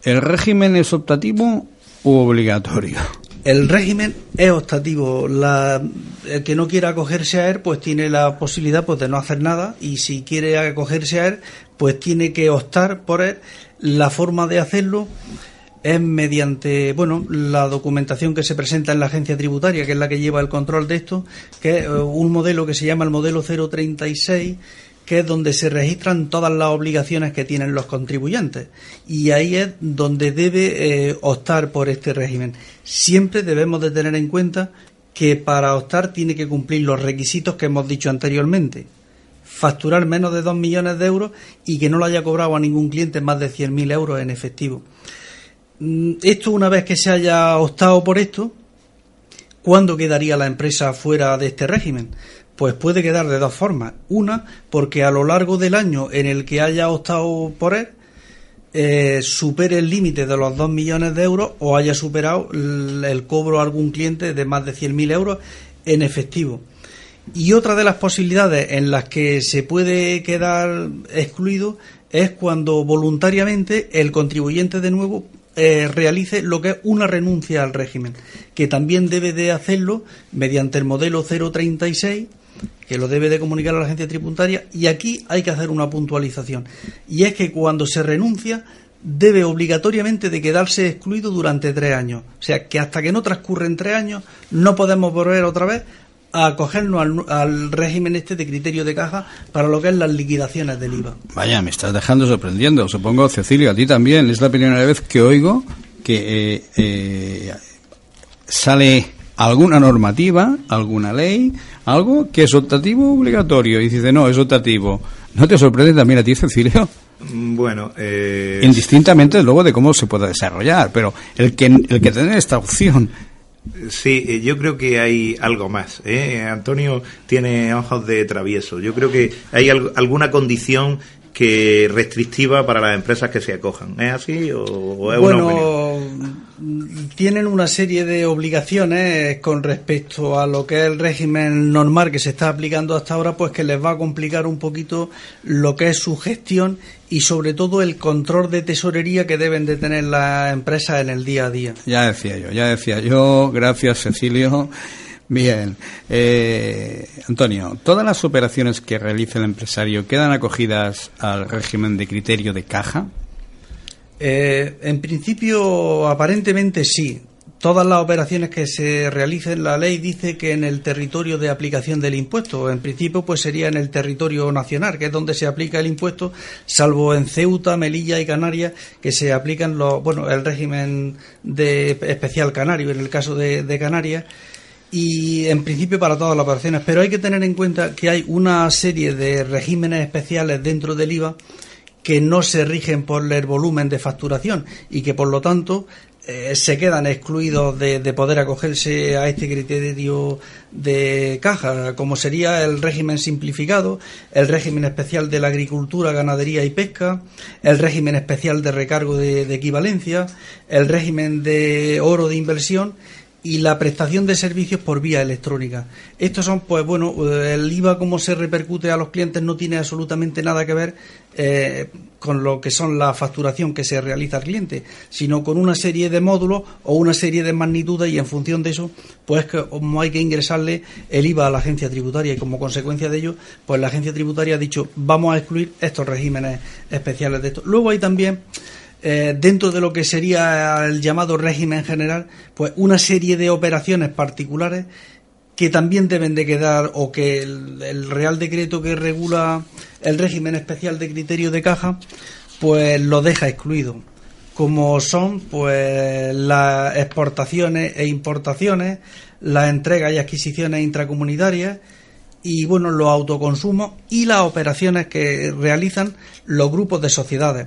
Speaker 2: ¿El régimen es optativo u obligatorio?
Speaker 4: El régimen es optativo. La, el que no quiera acogerse a él, pues tiene la posibilidad pues, de no hacer nada. Y si quiere acogerse a él, pues tiene que optar por él. La forma de hacerlo es mediante, bueno, la documentación que se presenta en la agencia tributaria, que es la que lleva el control de esto, que eh, un modelo que se llama el modelo 036, que es donde se registran todas las obligaciones que tienen los contribuyentes. Y ahí es donde debe eh, optar por este régimen. Siempre debemos de tener en cuenta que para optar tiene que cumplir los requisitos que hemos dicho anteriormente. Facturar menos de 2 millones de euros y que no lo haya cobrado a ningún cliente más de 100.000 euros en efectivo. Mm, esto, una vez que se haya optado por esto, ¿cuándo quedaría la empresa fuera de este régimen? Pues puede quedar de dos formas. Una, porque a lo largo del año en el que haya optado por él, eh, supere el límite de los 2 millones de euros o haya superado el, cobro a algún cliente de más de 100.000 euros en efectivo. Y otra de las posibilidades en las que se puede quedar excluido es cuando voluntariamente el contribuyente de nuevo eh, realice lo que es una renuncia al régimen, que también debe de hacerlo mediante el modelo 036 que lo debe de comunicar a la agencia tributaria y aquí hay que hacer una puntualización. Y es que cuando se renuncia debe obligatoriamente de quedarse excluido durante tres años. O sea que hasta que no transcurren tres años no podemos volver otra vez a acogernos al, régimen este de criterio de caja para lo que es las liquidaciones del IVA.
Speaker 2: Vaya, me estás dejando sorprendiendo. Supongo, Cecilio, a ti también. Es la primera vez que oigo que eh, eh, sale alguna normativa, alguna ley, algo que es optativo o obligatorio. Y dice, no, es optativo. ¿No te sorprende también a ti, Cecilio?
Speaker 7: Bueno, eh...
Speaker 2: indistintamente luego de cómo se pueda desarrollar, pero el que el que tener esta opción
Speaker 7: Sí, eh, yo creo que hay algo más. ¿eh? Antonio tiene ojos de travieso. Yo creo que hay alguna condición que restrictiva para las empresas que se acojan. ¿Es así o, es
Speaker 4: bueno, tienen una serie de obligaciones con respecto a lo que es el régimen normal que se está aplicando hasta ahora, pues que les va a complicar un poquito lo que es su gestión y sobre todo el control de tesorería que deben de tener las empresas en el día a día.
Speaker 2: Ya decía yo, ya decía yo, gracias Cecilio. Bien. Eh, Antonio, ¿todas las operaciones que realiza el empresario quedan acogidas al régimen de criterio de caja?
Speaker 4: Eh, en principio, aparentemente sí. Todas las operaciones que se realicen, la ley dice que en el territorio de aplicación del impuesto, en principio, pues sería en el territorio nacional, que es donde se aplica el impuesto, salvo en Ceuta, Melilla y Canarias, que se aplican los, bueno, el régimen de especial canario, en el caso de, de Canarias y en principio para todas las operaciones, pero hay que tener en cuenta que hay una serie de regímenes especiales dentro del IVA que no se rigen por el volumen de facturación y que por lo tanto eh, se quedan excluidos de, de, poder acogerse a este criterio de caja, como sería el régimen simplificado, el régimen especial de la agricultura, ganadería y pesca, el régimen especial de recargo de, de equivalencia, el régimen de oro de inversión y la prestación de servicios por vía electrónica. Estos son, pues bueno, el IVA como se repercute a los clientes no tiene absolutamente nada que ver eh, con lo que son la facturación que se realiza al cliente, sino con una serie de módulos o una serie de magnitudes y en función de eso, pues como hay que ingresarle el IVA a la agencia tributaria y como consecuencia de ello, pues la agencia tributaria ha dicho vamos a excluir estos regímenes especiales de esto. Luego hay también eh, dentro de lo que sería el llamado régimen general, pues una serie de operaciones particulares que también deben de quedar o que el, Real Decreto que regula el régimen especial de criterio de caja, pues lo deja excluido, como son pues las exportaciones e importaciones, las entregas y adquisiciones intracomunitarias y bueno, los autoconsumos y las operaciones que realizan los grupos de sociedades.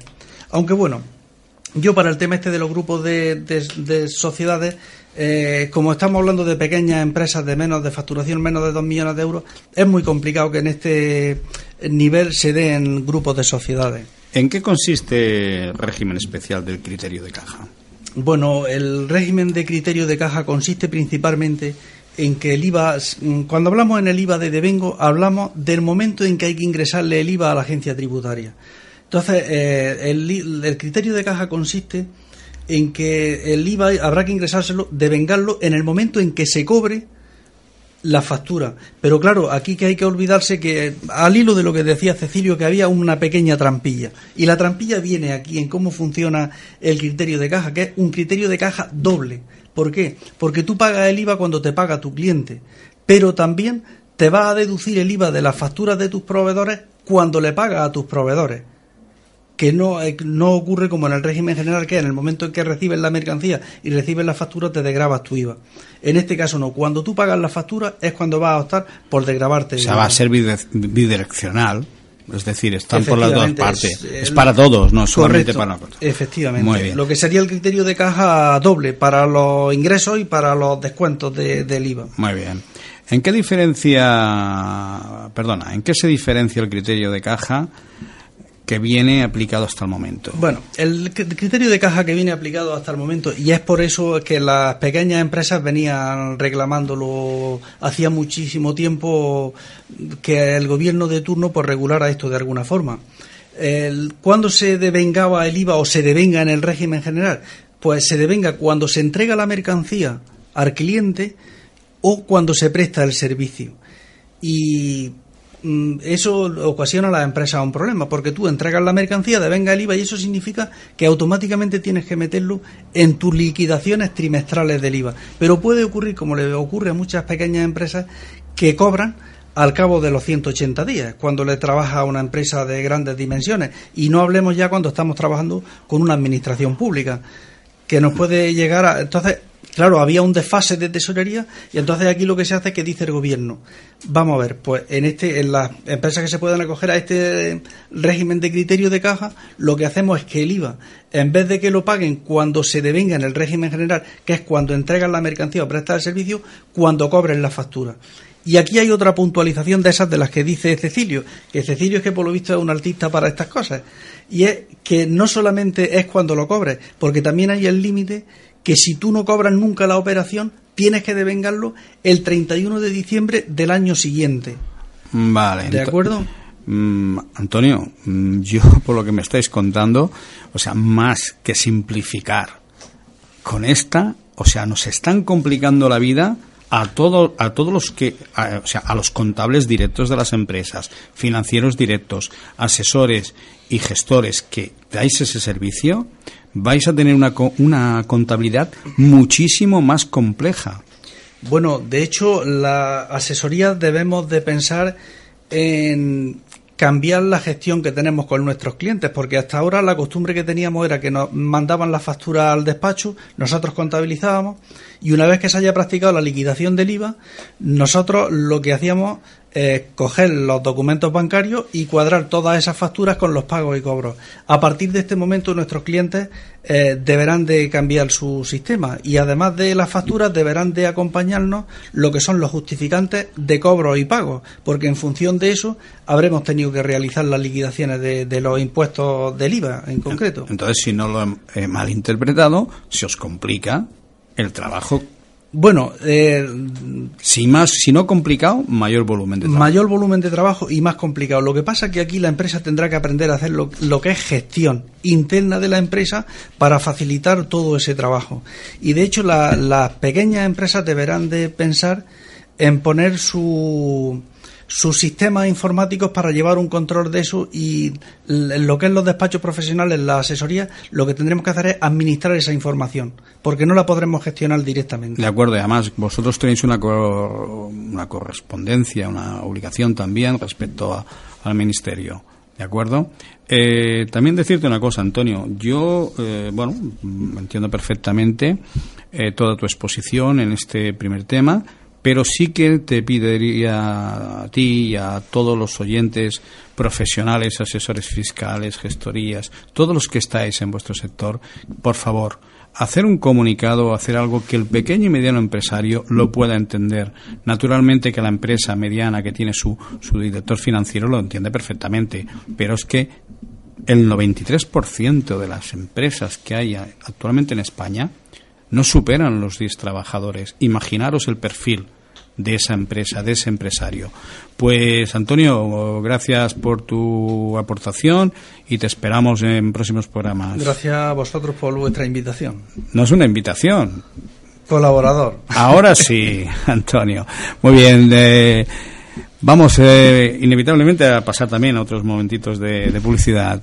Speaker 4: Aunque bueno, yo para el tema este de los grupos de, sociedades, eh, como estamos hablando de pequeñas empresas de menos de facturación, menos de 2 millones de euros, es muy complicado que en este nivel se den grupos de sociedades.
Speaker 2: ¿En qué consiste el régimen especial del criterio de caja?
Speaker 4: Bueno, el régimen de criterio de caja consiste principalmente en que el IVA, cuando hablamos en el IVA de devengo, hablamos del momento en que hay que ingresarle el IVA a la agencia tributaria. Entonces, eh, el, criterio de caja consiste en que el IVA habrá que ingresárselo, devengarlo en el momento en que se cobre la factura. Pero claro, aquí que hay que olvidarse que, al hilo de lo que decía Cecilio, que había una pequeña trampilla. Y la trampilla viene aquí en cómo funciona el criterio de caja, que es un criterio de caja doble. ¿Por qué? Porque tú pagas el IVA cuando te paga tu cliente, pero también te va a deducir el IVA de las facturas de tus proveedores cuando le pagas a tus proveedores que no, eh, no ocurre como en el régimen general, que en el momento en que recibes la mercancía y recibes la factura te desgrabas tu IVA. En este caso no, cuando tú pagas la factura es cuando vas a optar por desgrabarte.
Speaker 2: O sea, va a ser bidireccional. Es decir, están por las dos partes. Es, para todos, no solamente para nosotros.
Speaker 4: Efectivamente. Lo que sería el criterio de caja doble para los ingresos y para los descuentos del IVA.
Speaker 2: Muy bien. ¿En qué diferencia, perdona, en qué se diferencia el criterio de caja que viene aplicado hasta el momento?
Speaker 4: Bueno, el criterio de caja que viene aplicado hasta el momento, y es por eso que las pequeñas empresas venían reclamándolo hacía muchísimo tiempo que el gobierno de turno por regulara esto de alguna forma. El, ¿Cuándo se devengaba el IVA o se devenga en el régimen general? Pues se devenga cuando se entrega la mercancía al cliente o cuando se presta el servicio. Y eso ocasiona a la empresa un problema, porque tú entregas la mercancía, venga el IVA y eso significa que automáticamente tienes que meterlo en tus liquidaciones trimestrales del IVA. Pero puede ocurrir, como le ocurre a muchas pequeñas empresas, que cobran al cabo de los 180 días, cuando le trabaja a una empresa de grandes dimensiones. Y no hablemos ya cuando estamos trabajando con una administración pública, que nos puede llegar a... Entonces, Claro, había un desfase de tesorería y entonces aquí lo que se hace es que dice el gobierno, vamos a ver, pues en este en las empresas que se puedan acoger a este régimen de criterio de caja, lo que hacemos es que el IVA, en vez de que lo paguen cuando se devenga en el régimen general, que es cuando entregan la mercancía o prestan el servicio, cuando cobren la factura. Y aquí hay otra puntualización de esas de las que dice Cecilio, que Cecilio es que por lo visto es un artista para estas cosas, y es que no solamente es cuando lo cobres, porque también hay el límite que si tú no cobras nunca la operación, tienes que devengarlo el 31 de diciembre del año siguiente.
Speaker 2: Vale.
Speaker 4: ¿De acuerdo?
Speaker 2: Mm, Antonio, mm, yo por lo que me estáis contando, o sea, más que simplificar con esta, o sea, nos están complicando la vida a todo, a todos los que, o sea, a los contables directos de las empresas, financieros directos, asesores y gestores que dais ese servicio, vais a tener una, una contabilidad muchísimo más compleja.
Speaker 4: Bueno, de hecho, la asesoría debemos de pensar en cambiar la gestión que tenemos con nuestros clientes, porque hasta ahora la costumbre que teníamos era que nos mandaban la factura al despacho, nosotros contabilizábamos y una vez que se haya practicado la liquidación del IVA, nosotros lo que hacíamos es coger los documentos bancarios y cuadrar todas esas facturas con los pagos y cobros. A partir de este momento nuestros clientes eh, deberán de cambiar su sistema y además de las facturas deberán de acompañarnos lo que son los justificantes de cobros y pagos, porque en función de eso habremos tenido que realizar las liquidaciones de, los impuestos del IVA en concreto.
Speaker 2: Entonces, si no lo he malinterpretado, se os complica el trabajo
Speaker 4: bueno, eh,
Speaker 2: si más, si no complicado, mayor volumen de
Speaker 4: trabajo. Mayor volumen de trabajo y más complicado. Lo que pasa es que aquí la empresa tendrá que aprender a hacer lo, que es gestión interna de la empresa para facilitar todo ese trabajo. Y de hecho, las pequeñas empresas deberán de pensar en poner su sus sistemas informáticos para llevar un control de eso y lo que es los despachos profesionales, la asesoría, lo que tendremos que hacer es administrar esa información, porque no la podremos gestionar directamente.
Speaker 2: De acuerdo, y además vosotros tenéis una, una correspondencia, una obligación también respecto al Ministerio. ¿De acuerdo? Eh, también decirte una cosa, Antonio. Yo, eh, bueno, entiendo perfectamente eh, toda tu exposición en este primer tema pero sí que te pediría a ti y a todos los oyentes profesionales, asesores fiscales, gestorías, todos los que estáis en vuestro sector, por favor, hacer un comunicado, hacer algo que el pequeño y mediano empresario lo pueda entender. Naturalmente que la empresa mediana que tiene su, su director financiero lo entiende perfectamente, pero es que el 93% de las empresas que hay actualmente en España no superan los 10 trabajadores. Imaginaros el perfil de esa empresa, de ese empresario. Pues Antonio, gracias por tu aportación y te esperamos en próximos programas.
Speaker 4: Gracias a vosotros por vuestra invitación.
Speaker 2: No es una invitación.
Speaker 4: Colaborador.
Speaker 2: Ahora sí, Antonio. Muy bien. Eh, vamos eh, inevitablemente a pasar también a otros momentitos de publicidad.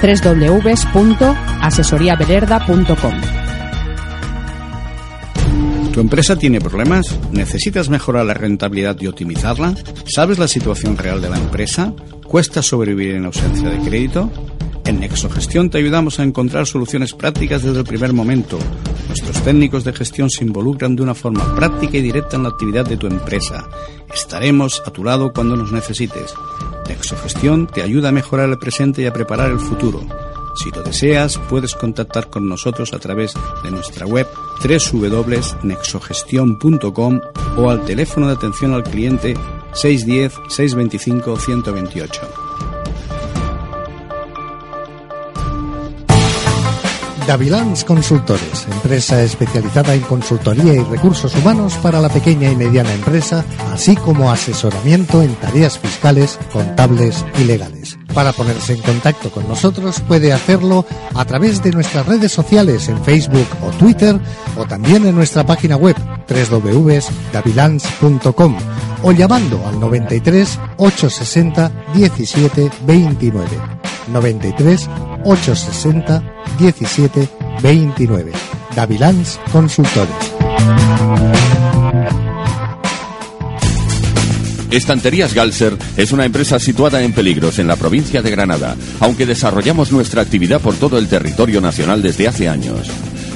Speaker 1: www.asesoriabelerda.com.
Speaker 2: ¿Tu empresa tiene problemas? ¿Necesitas mejorar la rentabilidad y optimizarla? ¿Sabes la situación real de la empresa? ¿Cuesta sobrevivir en ausencia de crédito? En Nexogestión te ayudamos a encontrar soluciones prácticas desde el primer momento. Nuestros técnicos de gestión se involucran de una forma práctica y directa en la actividad de tu empresa. Estaremos a tu lado cuando nos necesites. Nexogestión te ayuda a mejorar el presente y a preparar el futuro. Si lo deseas, puedes contactar con nosotros a través de nuestra web www.nexogestion.com o al teléfono de atención al cliente 610 625 128.
Speaker 5: Davilans Consultores, empresa especializada en consultoría y recursos humanos para la pequeña y mediana empresa, así como asesoramiento en tareas fiscales, contables y legales. Para ponerse en contacto con nosotros puede hacerlo a través de nuestras redes sociales en Facebook o Twitter o también en nuestra página web www.davilans.com o llamando al 93 860 17 29. 93 860 17 29. Davilans Consultores.
Speaker 6: Estanterías Galser es una empresa situada en Peligros, en la provincia de Granada, aunque desarrollamos nuestra actividad por todo el territorio nacional desde hace años.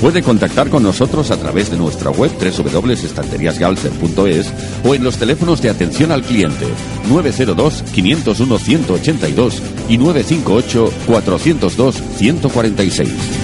Speaker 6: Puede contactar con nosotros a través de nuestra web www.estanteriasgalser.es o en los teléfonos de atención al cliente 902-501-182 y 958-402-146.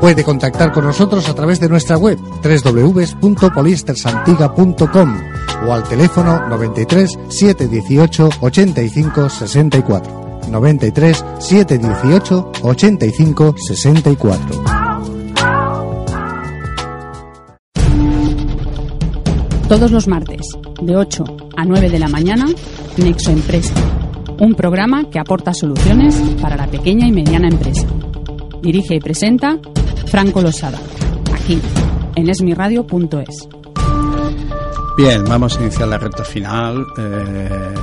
Speaker 5: Puede contactar con nosotros a través de nuestra web www.polistersantiga.com o al teléfono 93 718 85 64. 93 718 85 64.
Speaker 1: Todos los martes, de 8 a 9 de la mañana, Nexo Empresa. Un programa que aporta soluciones para la pequeña y mediana empresa. Dirige y presenta Franco Losada, aquí, en esmiradio.es.
Speaker 2: Bien, vamos a iniciar la recta final eh,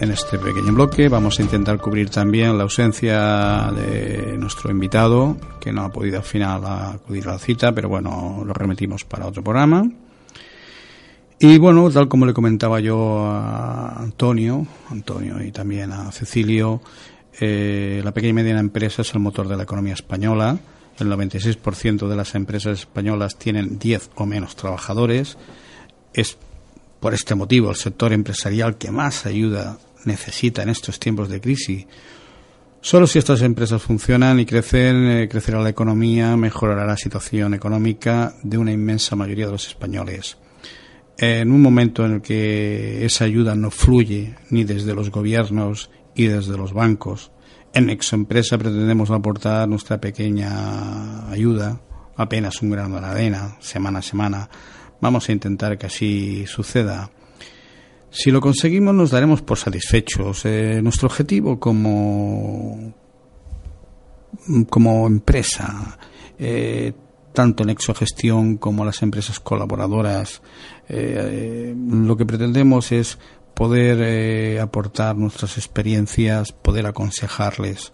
Speaker 2: en este pequeño bloque. Vamos a intentar cubrir también la ausencia de nuestro invitado, que no ha podido al final acudir a la cita, pero bueno, lo remitimos para otro programa. Y bueno, tal como le comentaba yo a Antonio, Antonio y también a Cecilio, eh, la pequeña y mediana empresa es el motor de la economía española. El 96% de las empresas españolas tienen 10 o menos trabajadores. Es por este motivo, el sector empresarial que más ayuda necesita en estos tiempos de crisis. Solo si estas empresas funcionan y crecen, eh, crecerá la economía, mejorará la situación económica de una inmensa mayoría de los españoles. En un momento en el que esa ayuda no fluye ni desde los gobiernos y desde los bancos, en Exoempresa pretendemos aportar nuestra pequeña ayuda, apenas un grano de arena, semana a semana, Vamos a intentar que así suceda. Si lo conseguimos nos daremos por satisfechos. Eh, nuestro objetivo como, como empresa, eh, tanto en Exogestión como las empresas colaboradoras, eh, lo que pretendemos es poder aportar nuestras experiencias, poder aconsejarles.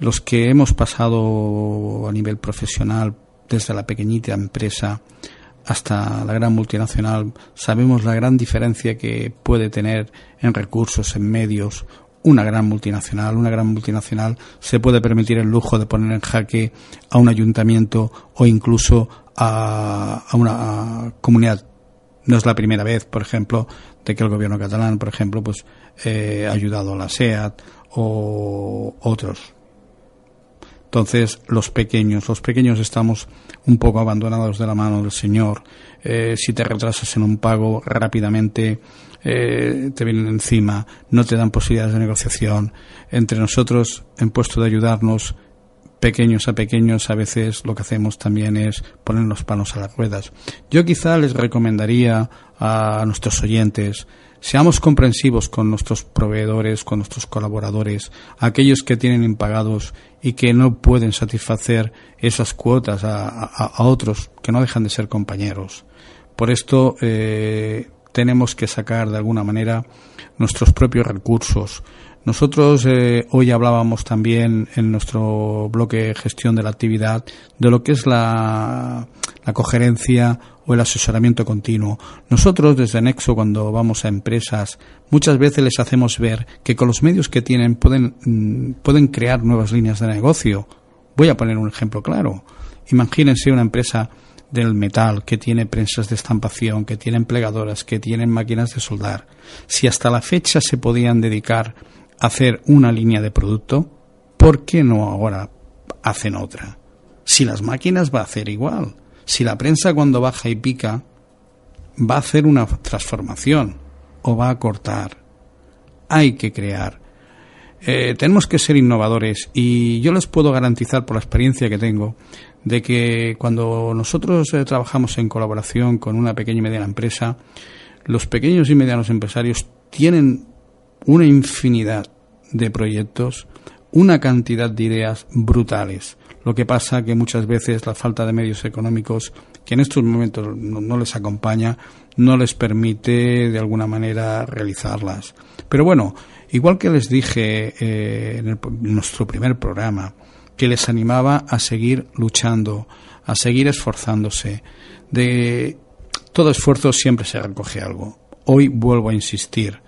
Speaker 2: Los que hemos pasado a nivel profesional desde la pequeñita empresa, hasta la gran multinacional, sabemos la gran diferencia que puede tener en recursos, en medios, una gran multinacional. Una gran multinacional se puede permitir el lujo de poner en jaque a un ayuntamiento o incluso a, una comunidad. No es la primera vez, por ejemplo, de que el gobierno catalán, por ejemplo, pues eh, ha ayudado a la SEAT o otros entonces, los pequeños, los pequeños estamos un poco abandonados de la mano del Señor. Eh, si te retrasas en un pago rápidamente, eh, te vienen encima, no te dan posibilidades de negociación. Entre nosotros, en puesto de ayudarnos, pequeños a pequeños, a veces lo que hacemos también es poner los palos a las ruedas. Yo quizá les recomendaría a nuestros oyentes Seamos comprensivos con nuestros proveedores, con nuestros colaboradores, aquellos que tienen impagados y que no pueden satisfacer esas cuotas a, otros que no dejan de ser compañeros. Por esto eh, tenemos que sacar de alguna manera nuestros propios recursos. Nosotros eh, hoy hablábamos también en nuestro bloque gestión de la actividad de lo que es la, cogerencia o el asesoramiento continuo. Nosotros desde Nexo cuando vamos a empresas muchas veces les hacemos ver que con los medios que tienen pueden, mm, pueden crear nuevas líneas de negocio. Voy a poner un ejemplo claro. Imagínense una empresa del metal que tiene prensas de estampación, que tiene plegadoras, que tienen máquinas de soldar. Si hasta la fecha se podían dedicar hacer una línea de producto, ¿por qué no ahora hacen otra? Si las máquinas va a hacer igual si la prensa cuando baja y pica va a hacer una transformación o va a cortar, hay que crear. Eh, tenemos que ser innovadores y yo les puedo garantizar por la experiencia que tengo de que cuando nosotros eh, trabajamos en colaboración con una pequeña y mediana empresa, los pequeños y medianos empresarios tienen una infinidad de proyectos, una cantidad de ideas brutales. Lo que pasa que muchas veces la falta de medios económicos, que en estos momentos no, les acompaña, no les permite de alguna manera realizarlas. Pero bueno, igual que les dije eh, en, nuestro primer programa, que les animaba a seguir luchando, a seguir esforzándose. De todo esfuerzo siempre se recoge algo. Hoy vuelvo a insistir.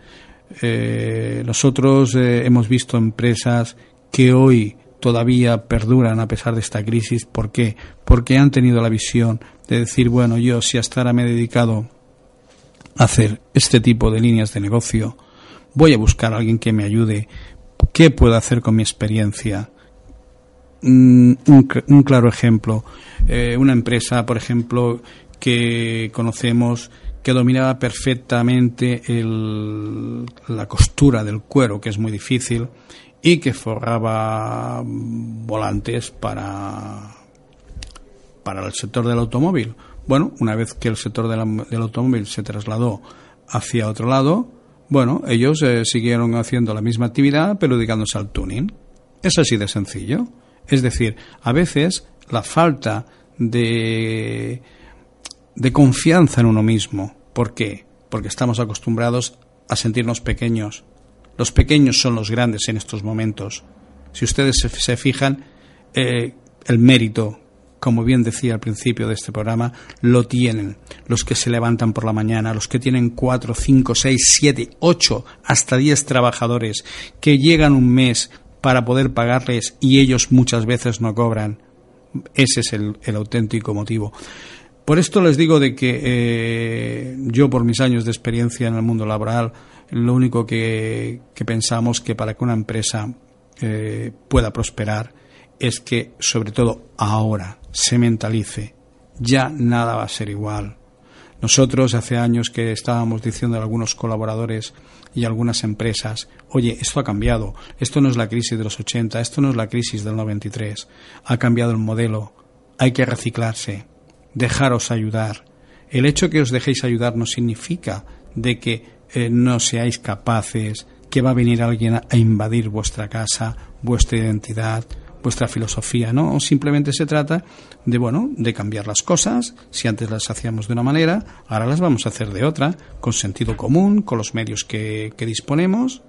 Speaker 2: Eh, nosotros eh, hemos visto empresas que hoy todavía perduran a pesar de esta crisis. ¿Por qué? Porque han tenido la visión de decir, bueno, yo si hasta ahora me he dedicado a hacer este tipo de líneas de negocio, voy a buscar a alguien que me ayude. ¿Qué puedo hacer con mi experiencia? Mm, un, claro ejemplo, eh, una empresa, por ejemplo, que conocemos que dominaba perfectamente la costura del cuero, que es muy difícil, y que forraba volantes para, para el sector del automóvil. Bueno, una vez que el sector del automóvil se trasladó hacia otro lado, bueno, ellos eh, siguieron haciendo la misma actividad, pero dedicándose al tuning. Es así de sencillo. Es decir, a veces la falta de, de confianza en uno mismo. ¿Por qué? porque estamos acostumbrados a sentirnos pequeños. Los pequeños son los grandes en estos momentos. Si ustedes se, fijan, eh, el mérito, como bien decía al principio de este programa, lo tienen los que se levantan por la mañana, los que tienen cuatro, cinco, seis, siete, ocho, hasta diez trabajadores que llegan un mes para poder pagarles y ellos muchas veces no cobran. Ese es el, auténtico motivo. Por esto les digo de que eh, yo, por mis años de experiencia en el mundo laboral, lo único que, pensamos que para que una empresa eh, pueda prosperar es que, sobre todo ahora, se mentalice. Ya nada va a ser igual. Nosotros hace años que estábamos diciendo a algunos colaboradores y algunas empresas, oye, esto ha cambiado, esto no es la crisis de los 80, esto no es la crisis del 93, ha cambiado el modelo, hay que reciclarse, dejaros ayudar. El hecho que os dejéis ayudar no significa de que eh, no seáis capaces, que va a venir alguien a invadir vuestra casa, vuestra identidad, vuestra filosofía, ¿no? Simplemente se trata de, bueno, de cambiar las cosas. Si antes las hacíamos de una manera, ahora las vamos a hacer de otra, con sentido común, con los medios que, disponemos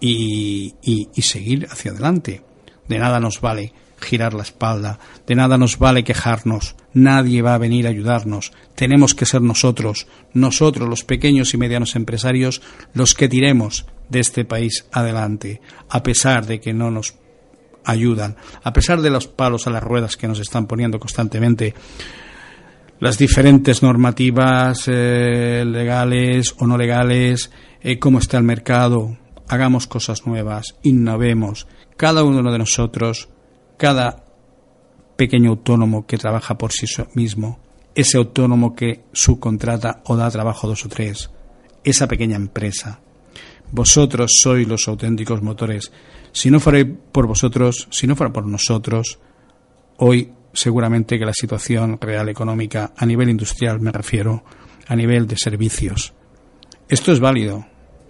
Speaker 2: y, y seguir hacia adelante. De nada nos vale girar la espalda, de nada nos vale quejarnos, nadie va a venir a ayudarnos, tenemos que ser nosotros, nosotros los pequeños y medianos empresarios, los que tiremos de este país adelante, a pesar de que no nos ayudan, a pesar de los palos a las ruedas que nos están poniendo constantemente. Las diferentes normativas eh, legales o no legales, eh, cómo está el mercado, hagamos cosas nuevas, innovemos. Cada uno de nosotros, cada pequeño autónomo que trabaja por sí mismo, ese autónomo que subcontrata o da trabajo a dos o tres, esa pequeña empresa. Vosotros sois los auténticos motores si no fuera por vosotros, si no fuera por nosotros, hoy seguramente que la situación real económica, a nivel industrial me refiero, a nivel de servicios, esto es válido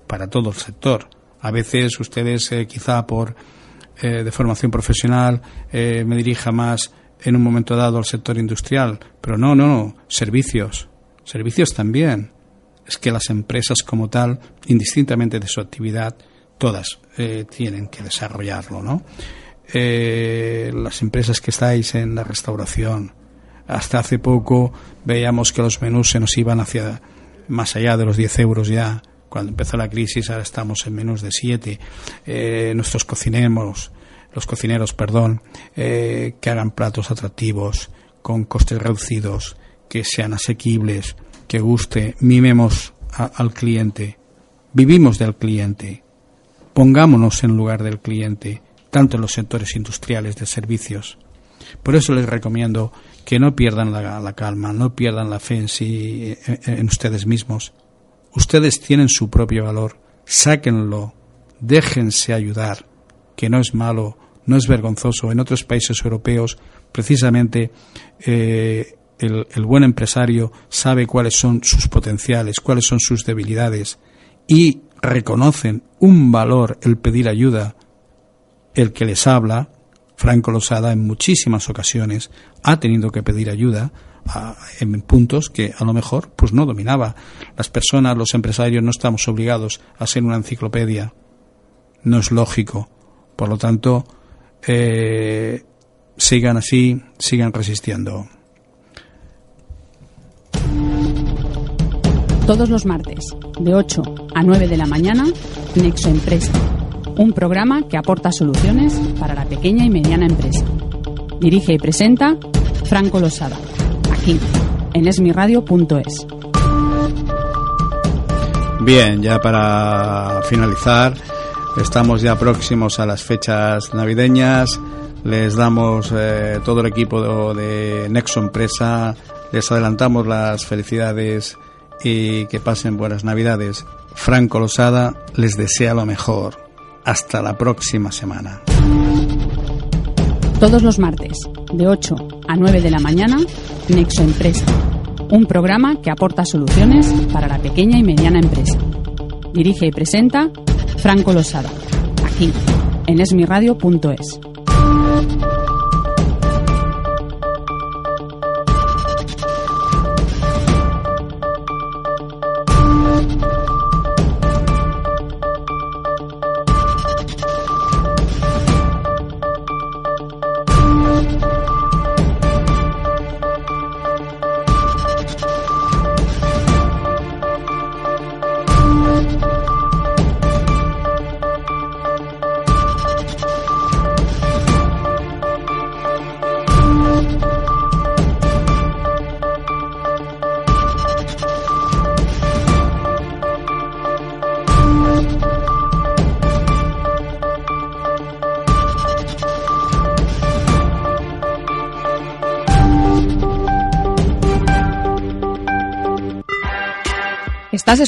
Speaker 2: para todo el sector. A veces ustedes, eh, quizá por eh, de formación profesional, eh, me dirija más en un momento dado al sector industrial, pero no, no, no, servicios, servicios también. Es que las empresas como tal, indistintamente de su actividad, todas eh, tienen que desarrollarlo, ¿no? Las empresas que estáis en la restauración, hasta hace poco veíamos que los menús se nos iban hacia más allá de los 10 euros ya. Cuando empezó la crisis ahora estamos en menús de 7. Eh, nuestros cocineros, los cocineros, perdón, que hagan platos atractivos, con costes reducidos, que sean asequibles, que guste, mimemos al cliente. Vivimos del cliente Pongámonos en lugar del cliente, tanto en los sectores industriales de servicios. Por eso les recomiendo que no pierdan la, calma, no pierdan la fe en, sí, en ustedes mismos. Ustedes tienen su propio valor, sáquenlo, déjense ayudar, que no es malo, no es vergonzoso. En otros países europeos, precisamente, eh, el, buen empresario sabe cuáles son sus potenciales, cuáles son sus debilidades y reconocen un valor el pedir ayuda, el que les habla, Franco Losada, en muchísimas ocasiones ha tenido que pedir ayuda en puntos que a lo mejor pues no dominaba. Las personas, los empresarios no estamos obligados a ser una enciclopedia. No es lógico. Por lo tanto, eh, sigan así, sigan resistiendo.
Speaker 1: Todos los martes, de 8 a 9 de la mañana, Nexo Empresa, un programa que aporta soluciones para la pequeña y mediana empresa. Dirige y presenta Franco Losada, en esmiradio.es.
Speaker 2: Bien, ya para finalizar, estamos ya próximos a las fechas navideñas. Les damos eh, todo el equipo de Nexo Empresa, les adelantamos las felicidades y que pasen buenas Navidades. Franco Losada les desea lo mejor. Hasta la próxima semana.
Speaker 1: Todos los martes, de 8 a 9 de la mañana, Nexo Empresa, un programa que aporta soluciones para la pequeña y mediana empresa. Dirige y presenta Franco Losada, aquí, en esmiradio.es.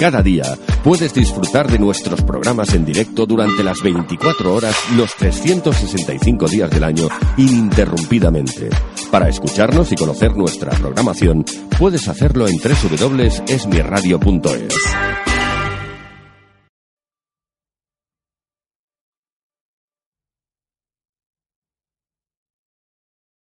Speaker 6: Cada día puedes disfrutar de nuestros programas en directo durante las 24 horas, los 365 días del año, ininterrumpidamente. Para escucharnos y conocer nuestra programación, puedes hacerlo en www.esmiradio.es.